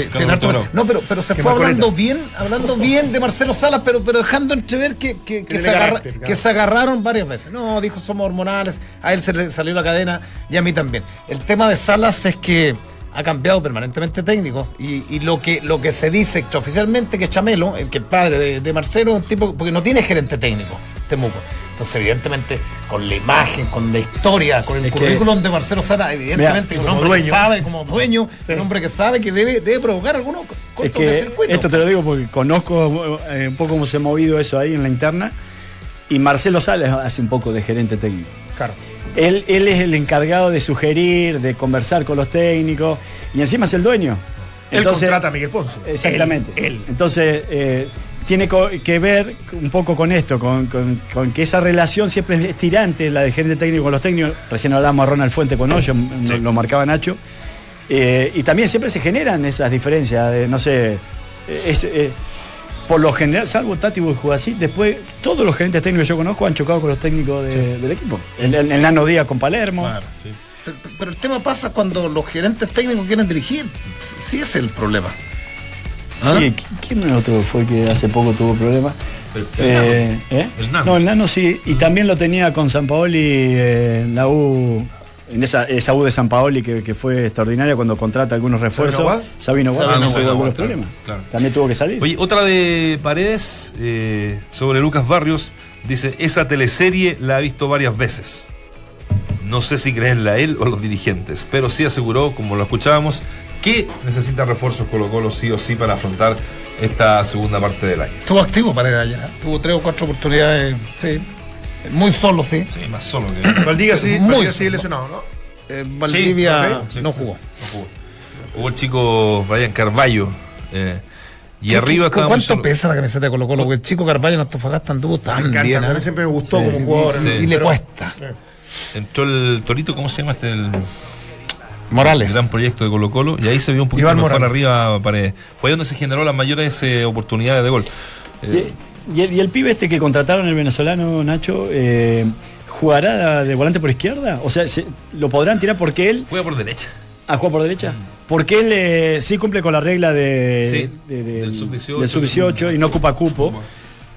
[SPEAKER 2] no, pero, pero se fue hablando bien, hablando bien de Marcelo Salas, pero, pero dejando entrever que, que, se, agarra-
[SPEAKER 3] carácter, claro.
[SPEAKER 2] que se agarraron varias veces. No, dijo somos hormonales, a él se le salió la cadena y a mí también. El tema de Salas es que ha cambiado permanentemente técnico y, y lo que lo que se dice extraoficialmente que Chamelo, el que el padre de, de Marcelo, es un tipo porque no tiene gerente técnico, Temuco. Entonces, evidentemente, con la imagen, con la historia, con el
[SPEAKER 4] Es que-
[SPEAKER 2] currículum de Marcelo Salas, evidentemente,
[SPEAKER 4] Mira,
[SPEAKER 2] un hombre que
[SPEAKER 3] dueño.
[SPEAKER 2] sabe, como dueño, un hombre que sabe que debe, debe provocar algunos
[SPEAKER 4] Es
[SPEAKER 2] cortos de
[SPEAKER 4] que
[SPEAKER 2] circuito.
[SPEAKER 4] esto te lo digo porque conozco eh, un poco cómo se ha movido eso ahí en la interna. Y Marcelo Sales hace un poco de gerente técnico.
[SPEAKER 2] Claro.
[SPEAKER 4] Él, él es el encargado de sugerir, de conversar con los técnicos y encima es el dueño.
[SPEAKER 3] Él contrata a Miguel Ponce.
[SPEAKER 4] Exactamente.
[SPEAKER 3] Él. él.
[SPEAKER 4] Entonces, eh, tiene co- que ver un poco con esto, con, con- con que esa relación siempre es tirante, la del gerente técnico con los técnicos. Recién hablamos a Ronald Fuente con Hoyo,
[SPEAKER 1] Sí.
[SPEAKER 4] lo marcaba Nacho. Eh, y también siempre se generan esas diferencias, de, no sé, es, eh, por lo general, salvo Tati así, después todos los gerentes técnicos que yo conozco han chocado con los técnicos de- del equipo. El, el, el Nano Díaz con Palermo.
[SPEAKER 2] Claro. Pero, pero el tema pasa cuando los gerentes técnicos quieren dirigir. Sí es el problema. ¿Ah?
[SPEAKER 4] Sí, ¿qui- ¿quién otro fue que hace poco tuvo problemas?
[SPEAKER 1] El, el
[SPEAKER 4] Eh,
[SPEAKER 1] Nano.
[SPEAKER 4] ¿eh?
[SPEAKER 1] El Nano.
[SPEAKER 4] No, el Nano sí. Y también lo tenía con San Paoli eh, en la U. En esa, esa U de San Paoli que, que fue extraordinaria cuando contrata algunos refuerzos. Sabino tuvo
[SPEAKER 1] Sabino claro,
[SPEAKER 4] problemas.
[SPEAKER 1] claro.
[SPEAKER 4] También tuvo que salir.
[SPEAKER 1] Oye, otra de Paredes eh, sobre Lucas Barrios. Dice, esa teleserie la ha visto varias veces. No sé si creerla él o los dirigentes, pero sí aseguró, como lo escuchábamos, que necesita refuerzos Colo Colo sí o sí para afrontar esta segunda parte del año.
[SPEAKER 2] Estuvo activo Paredes ayer. ¿eh? Tuvo tres o cuatro oportunidades. Sí. Muy solo, sí.
[SPEAKER 1] Sí, más solo que...
[SPEAKER 3] Valdivia sí,
[SPEAKER 2] Muy
[SPEAKER 3] Valdivia
[SPEAKER 2] solo.
[SPEAKER 3] lesionado, ¿no?
[SPEAKER 2] Eh, Valdivia
[SPEAKER 1] Sí,
[SPEAKER 2] no jugó.
[SPEAKER 1] No jugó. Hubo el chico Brian Carballo. eh, y
[SPEAKER 2] ¿Qué-
[SPEAKER 1] arriba
[SPEAKER 2] qué- ¿Cuánto
[SPEAKER 1] solo.
[SPEAKER 2] pesa la camiseta de Colo Colo? Porque el chico Carvalho en Antofagasta anduvo
[SPEAKER 3] Me
[SPEAKER 2] tan
[SPEAKER 3] encanta,
[SPEAKER 2] bien.
[SPEAKER 3] a mí siempre me gustó
[SPEAKER 2] Sí.
[SPEAKER 3] como jugador.
[SPEAKER 1] Sí.
[SPEAKER 2] Y le
[SPEAKER 3] pero-
[SPEAKER 2] cuesta.
[SPEAKER 1] Entró el Torito, ¿cómo se llama este? El,
[SPEAKER 2] Morales.
[SPEAKER 1] gran proyecto de Colo Colo y ahí se vio un poquito
[SPEAKER 3] Iván
[SPEAKER 1] mejor
[SPEAKER 3] Morales.
[SPEAKER 1] arriba Paredes. Fue ahí donde se generó las mayores eh, oportunidades de gol. Eh,
[SPEAKER 4] Y, el, y el pibe este que contrataron, el venezolano Nacho, eh, ¿jugará de volante por izquierda? O sea, se- ¿lo podrán tirar porque él
[SPEAKER 1] juega por derecha.
[SPEAKER 4] ¿A jugar por derecha? Porque él eh, sí cumple con la regla de,
[SPEAKER 1] Sí,
[SPEAKER 4] de- de-
[SPEAKER 1] del sub-18.
[SPEAKER 4] del sub-18 y no ocupa cupo.
[SPEAKER 1] Ahora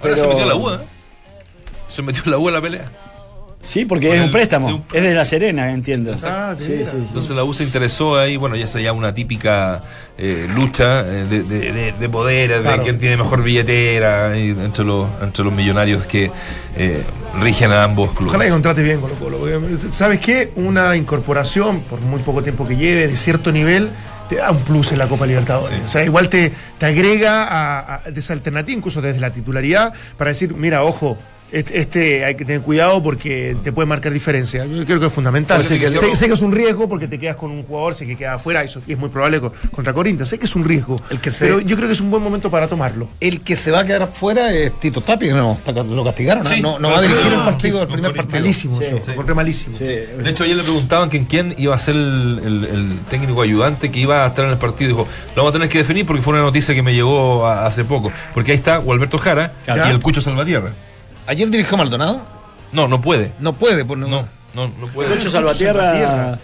[SPEAKER 4] Pero-
[SPEAKER 1] se metió en la U, ¿eh? Se metió en la U en la pelea.
[SPEAKER 4] Sí, porque
[SPEAKER 1] Con
[SPEAKER 4] es un préstamo.
[SPEAKER 1] de un-
[SPEAKER 4] Es de La Serena, entiendo.
[SPEAKER 3] Ah,
[SPEAKER 4] sí, sí, sí.
[SPEAKER 1] Entonces la U se interesó ahí, bueno, ya sea una típica eh, lucha eh, de, de, de- de poderes, de
[SPEAKER 3] Claro.
[SPEAKER 1] quién tiene mejor billetera y entre, los, entre los millonarios que eh, rigen a ambos clubes.
[SPEAKER 3] Ojalá que contrate bien Colo Colo. porque, ¿Sabes qué? Una incorporación, por muy poco tiempo que lleve, de cierto nivel, te da un plus en la Copa Libertadores.
[SPEAKER 1] Sí.
[SPEAKER 3] O sea, igual te, te agrega a, esa alternativa, incluso desde la titularidad, para decir, mira, ojo. Este, este hay que tener cuidado porque te puede marcar diferencia. Yo creo que es fundamental.
[SPEAKER 1] Que
[SPEAKER 3] sé, sé que es un riesgo porque te quedas con un jugador, sé que queda afuera, eso, y es muy probable con- contra Corinthians. Sé que es un riesgo.
[SPEAKER 2] El que se-
[SPEAKER 3] pero yo creo que es un buen momento para tomarlo.
[SPEAKER 2] El que se va a quedar afuera es Tito Tapia, que no, lo castigaron. ¿eh?
[SPEAKER 1] Sí,
[SPEAKER 2] no, no va a dirigir el partido, primer partido.
[SPEAKER 3] Malísimo,
[SPEAKER 4] Sí,
[SPEAKER 3] eso.
[SPEAKER 1] sí.
[SPEAKER 3] Lo malísimo.
[SPEAKER 4] Sí,
[SPEAKER 1] De hecho, ayer le preguntaban que quién iba a ser el, el- el técnico ayudante que iba a estar en el partido. Dijo, lo vamos a tener que definir porque fue una noticia que me llegó a- hace poco. Porque ahí está Gualberto Jara y el Cucho Salvatierra.
[SPEAKER 2] Ayer dirigió Maldonado.
[SPEAKER 1] No, no puede.
[SPEAKER 2] No puede. Pues no,
[SPEAKER 1] No, no, no puede.
[SPEAKER 4] Concho Salvatierra
[SPEAKER 3] Salvatierra.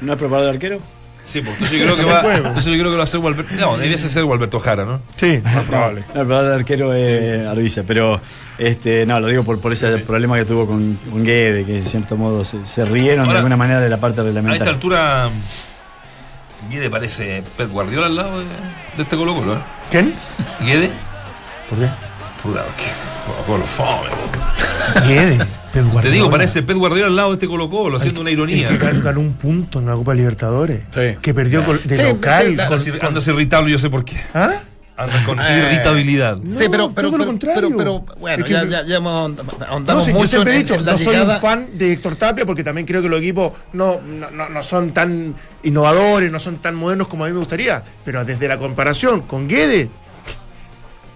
[SPEAKER 4] no es preparador de arquero.
[SPEAKER 1] Sí, pues entonces yo creo que va, entonces yo creo que lo va a hacer Gualberto. No, debiese ser Gualberto Jara, ¿no?
[SPEAKER 3] Sí, más probable.
[SPEAKER 4] No, el preparador de arquero es Arbiza, pero este, no, lo digo por, por ese problema que tuvo con, con Guede, que de cierto modo se, se rieron
[SPEAKER 1] Ahora,
[SPEAKER 4] de alguna manera de la parte
[SPEAKER 1] A esta
[SPEAKER 4] reglamentaria.
[SPEAKER 1] altura, Guede parece Pep Guardiola al lado de, de este Colo Colo, ¿eh?
[SPEAKER 3] ¿Quién?
[SPEAKER 1] Guede,
[SPEAKER 3] ¿Por qué?
[SPEAKER 1] Puta, que Colo fome. Te digo, parece Pep Guardiola al lado de este Colo Colo, haciendo una
[SPEAKER 3] El
[SPEAKER 1] ironía.
[SPEAKER 3] que ganó un punto en la Copa Libertadores.
[SPEAKER 4] Sí.
[SPEAKER 3] Que perdió de
[SPEAKER 2] Sí,
[SPEAKER 3] local.
[SPEAKER 2] sí,
[SPEAKER 1] Andas, andas irritable, yo sé por qué.
[SPEAKER 3] ¿Ah?
[SPEAKER 1] Andas con
[SPEAKER 2] Eh,
[SPEAKER 1] irritabilidad.
[SPEAKER 2] sí, pero, pero,
[SPEAKER 3] todo lo contrario.
[SPEAKER 2] pero, pero, bueno,
[SPEAKER 3] Es que-
[SPEAKER 2] ya, ya, ya
[SPEAKER 3] No sé, yo siempre he dicho, no soy
[SPEAKER 2] llegada-
[SPEAKER 3] un fan de Héctor Tapia porque también creo que los equipos no, no, no- no son tan innovadores, no son tan modernos como a mí me gustaría. Pero desde la comparación con Guede,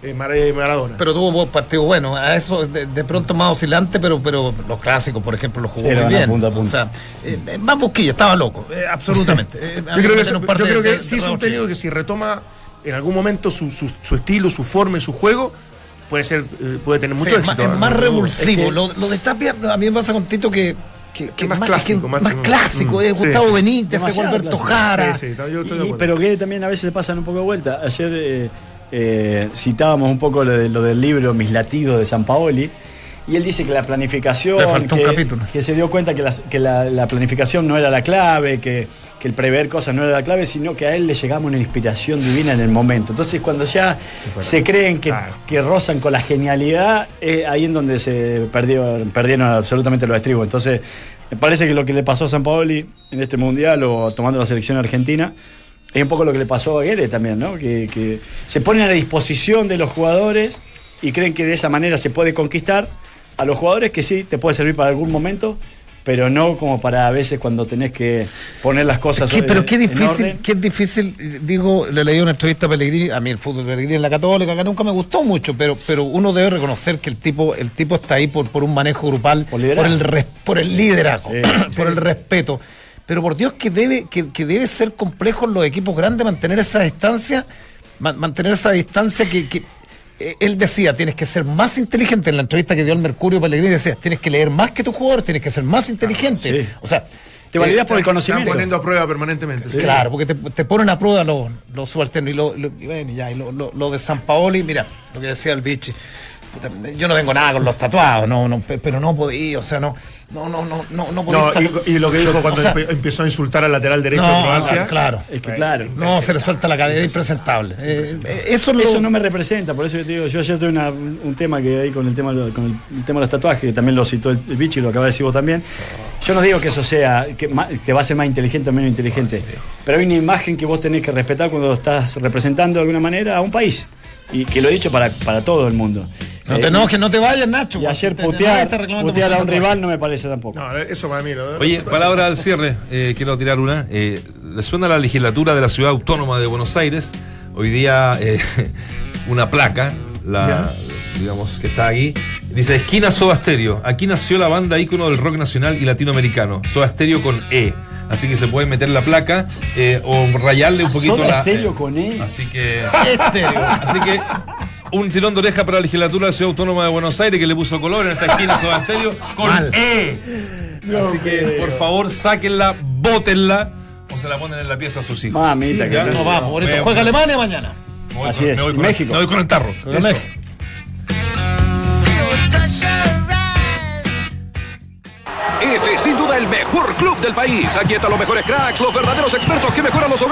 [SPEAKER 3] eh, Mar- eh, Maradona.
[SPEAKER 2] Pero tuvo un partido bueno. A eso de, de pronto más oscilante, pero, pero los clásicos, por ejemplo, los jugó
[SPEAKER 4] Sí,
[SPEAKER 2] muy bien.
[SPEAKER 4] punta punta.
[SPEAKER 2] O sea, eh, eh, más busquilla, estaba loco, eh, absolutamente. Eh,
[SPEAKER 3] yo creo que, yo creo que
[SPEAKER 2] de-
[SPEAKER 3] sí
[SPEAKER 2] de
[SPEAKER 3] es un técnico que si retoma en algún momento su, su- su estilo, su forma y su juego, puede ser eh, puede tener mucho
[SPEAKER 2] Sí,
[SPEAKER 3] éxito.
[SPEAKER 2] Es más, revulsivo.
[SPEAKER 3] es que-
[SPEAKER 2] lo, lo de Tapia, a mí me pasa con Tito que. que, que
[SPEAKER 3] más clásico,
[SPEAKER 2] que
[SPEAKER 3] más-
[SPEAKER 2] más clásico,
[SPEAKER 3] mm,
[SPEAKER 2] es
[SPEAKER 3] sí,
[SPEAKER 2] Gustavo
[SPEAKER 3] sí.
[SPEAKER 2] Benítez, Alberto
[SPEAKER 4] clásico.
[SPEAKER 2] Jara.
[SPEAKER 3] Sí, sí, no, yo estoy de
[SPEAKER 4] Y-
[SPEAKER 3] acuerdo.
[SPEAKER 4] pero que también a veces se pasan un poco de vuelta. Ayer eh, eh, citábamos un poco lo, de- lo del libro Mis latidos de San Paoli. Y él dice que la planificación.
[SPEAKER 2] Le faltó un
[SPEAKER 4] que,
[SPEAKER 2] capítulo.
[SPEAKER 4] que se dio cuenta que, la, la planificación no era la clave, que, que el prever cosas no era la clave, sino que a él le llegaba una inspiración divina en el momento. Entonces, cuando ya se creen que,
[SPEAKER 3] Claro.
[SPEAKER 4] que rozan con la genialidad, es ahí en donde se perdió, perdieron absolutamente los estribos. Entonces, me parece que lo que le pasó a San Paoli en este mundial o tomando la selección argentina. Es un poco lo que le pasó a Guedes también, ¿no? Que, que se ponen a la disposición de los jugadores y creen que de esa manera se puede conquistar a los jugadores que sí te puede servir para algún momento, pero no como para a veces cuando tenés que poner las cosas
[SPEAKER 2] ¿Qué- pero
[SPEAKER 4] en-
[SPEAKER 2] qué difícil, qué difícil, digo, le leí una entrevista a Pellegrini, a mí el fútbol de Pellegrini en la Católica, que nunca me gustó mucho, pero, pero uno debe reconocer que el tipo, el tipo está ahí por, por un manejo grupal,
[SPEAKER 4] Por
[SPEAKER 2] el, res- por el liderazgo,
[SPEAKER 4] Sí,
[SPEAKER 2] por el respeto. Pero por Dios que debe, que, que debe ser complejo en los equipos grandes mantener esa distancia, ma- mantener esa distancia que, que eh, él decía, tienes que ser más inteligente en la entrevista que dio el Mercurio Pellegrini, decía, tienes que leer más que tus jugadores, tienes que ser más inteligente.
[SPEAKER 4] sí.
[SPEAKER 2] O sea,
[SPEAKER 4] Te validas
[SPEAKER 2] eh,
[SPEAKER 4] por el
[SPEAKER 3] Están
[SPEAKER 4] conocimiento.
[SPEAKER 3] poniendo a prueba permanentemente. sí.
[SPEAKER 2] Claro, porque te, te ponen a prueba los los subalternos. Y lo, lo- y bueno, ya, y lo, lo- lo de San Paoli, mira, lo que decía el bichi. Yo no tengo nada con los tatuados, no, no, pe- pero no podía, o sea, no, no, no, no, no, no podía
[SPEAKER 3] No, y, y lo que dijo cuando
[SPEAKER 2] O sea,
[SPEAKER 3] empe- empezó a insultar al lateral derecho
[SPEAKER 2] no,
[SPEAKER 3] de Croacia.
[SPEAKER 2] claro.
[SPEAKER 4] Es que claro.
[SPEAKER 2] No, se le suelta la cadena impresentable. Eh, eh, eso lo-
[SPEAKER 4] Eso no me representa, por eso yo te digo, yo ayer tuve una- un tema que hay con el tema, con el, el tema de los tatuajes, que también lo citó el, el bicho y lo acaba de decir vos también. Yo no digo que eso sea, que te va a hacer más inteligente o menos inteligente, pero hay una imagen que vos tenés que respetar cuando estás representando de alguna manera a un país. Y que lo he dicho para, para todo el mundo.
[SPEAKER 2] No
[SPEAKER 4] Eh,
[SPEAKER 2] te enojes, no te vayas, Nacho.
[SPEAKER 4] Y ayer
[SPEAKER 2] Te-
[SPEAKER 4] putear, putear a un rival no me parece tampoco.
[SPEAKER 3] No, eso para mí. lo-
[SPEAKER 1] Oye, palabra al cierre, eh, quiero tirar una. Eh, ¿Le suena a la legislatura de la ciudad autónoma de Buenos Aires? Hoy día eh, una placa, la, digamos que está aquí, dice esquina Soda Stereo. Aquí nació la banda ícono del rock nacional y latinoamericano, Soda Stereo con E. Así que se puede meter la placa eh, o rayarle un
[SPEAKER 4] Ah,
[SPEAKER 1] poquito la.
[SPEAKER 4] Stereo con E.
[SPEAKER 1] Así que. Así que un tirón de oreja para la legislatura de la Ciudad Autónoma de Buenos Aires que le puso color en esta esquina Stereo con
[SPEAKER 2] Mal.
[SPEAKER 1] E. Así que por favor sáquenla, bótenla o se la ponen en la pieza a sus hijos.
[SPEAKER 4] Mamita, que
[SPEAKER 1] Ya,
[SPEAKER 4] no
[SPEAKER 2] vamos,
[SPEAKER 1] Me-
[SPEAKER 2] juega Alemania mañana.
[SPEAKER 1] me voy
[SPEAKER 4] Así
[SPEAKER 1] con-
[SPEAKER 4] es,
[SPEAKER 1] me voy con el-
[SPEAKER 4] México.
[SPEAKER 1] me voy con el tarro. Eso.
[SPEAKER 2] México.
[SPEAKER 10] Este es sin duda el mejor club del país. Aquí están los mejores cracks, los verdaderos expertos que mejoran los hogares.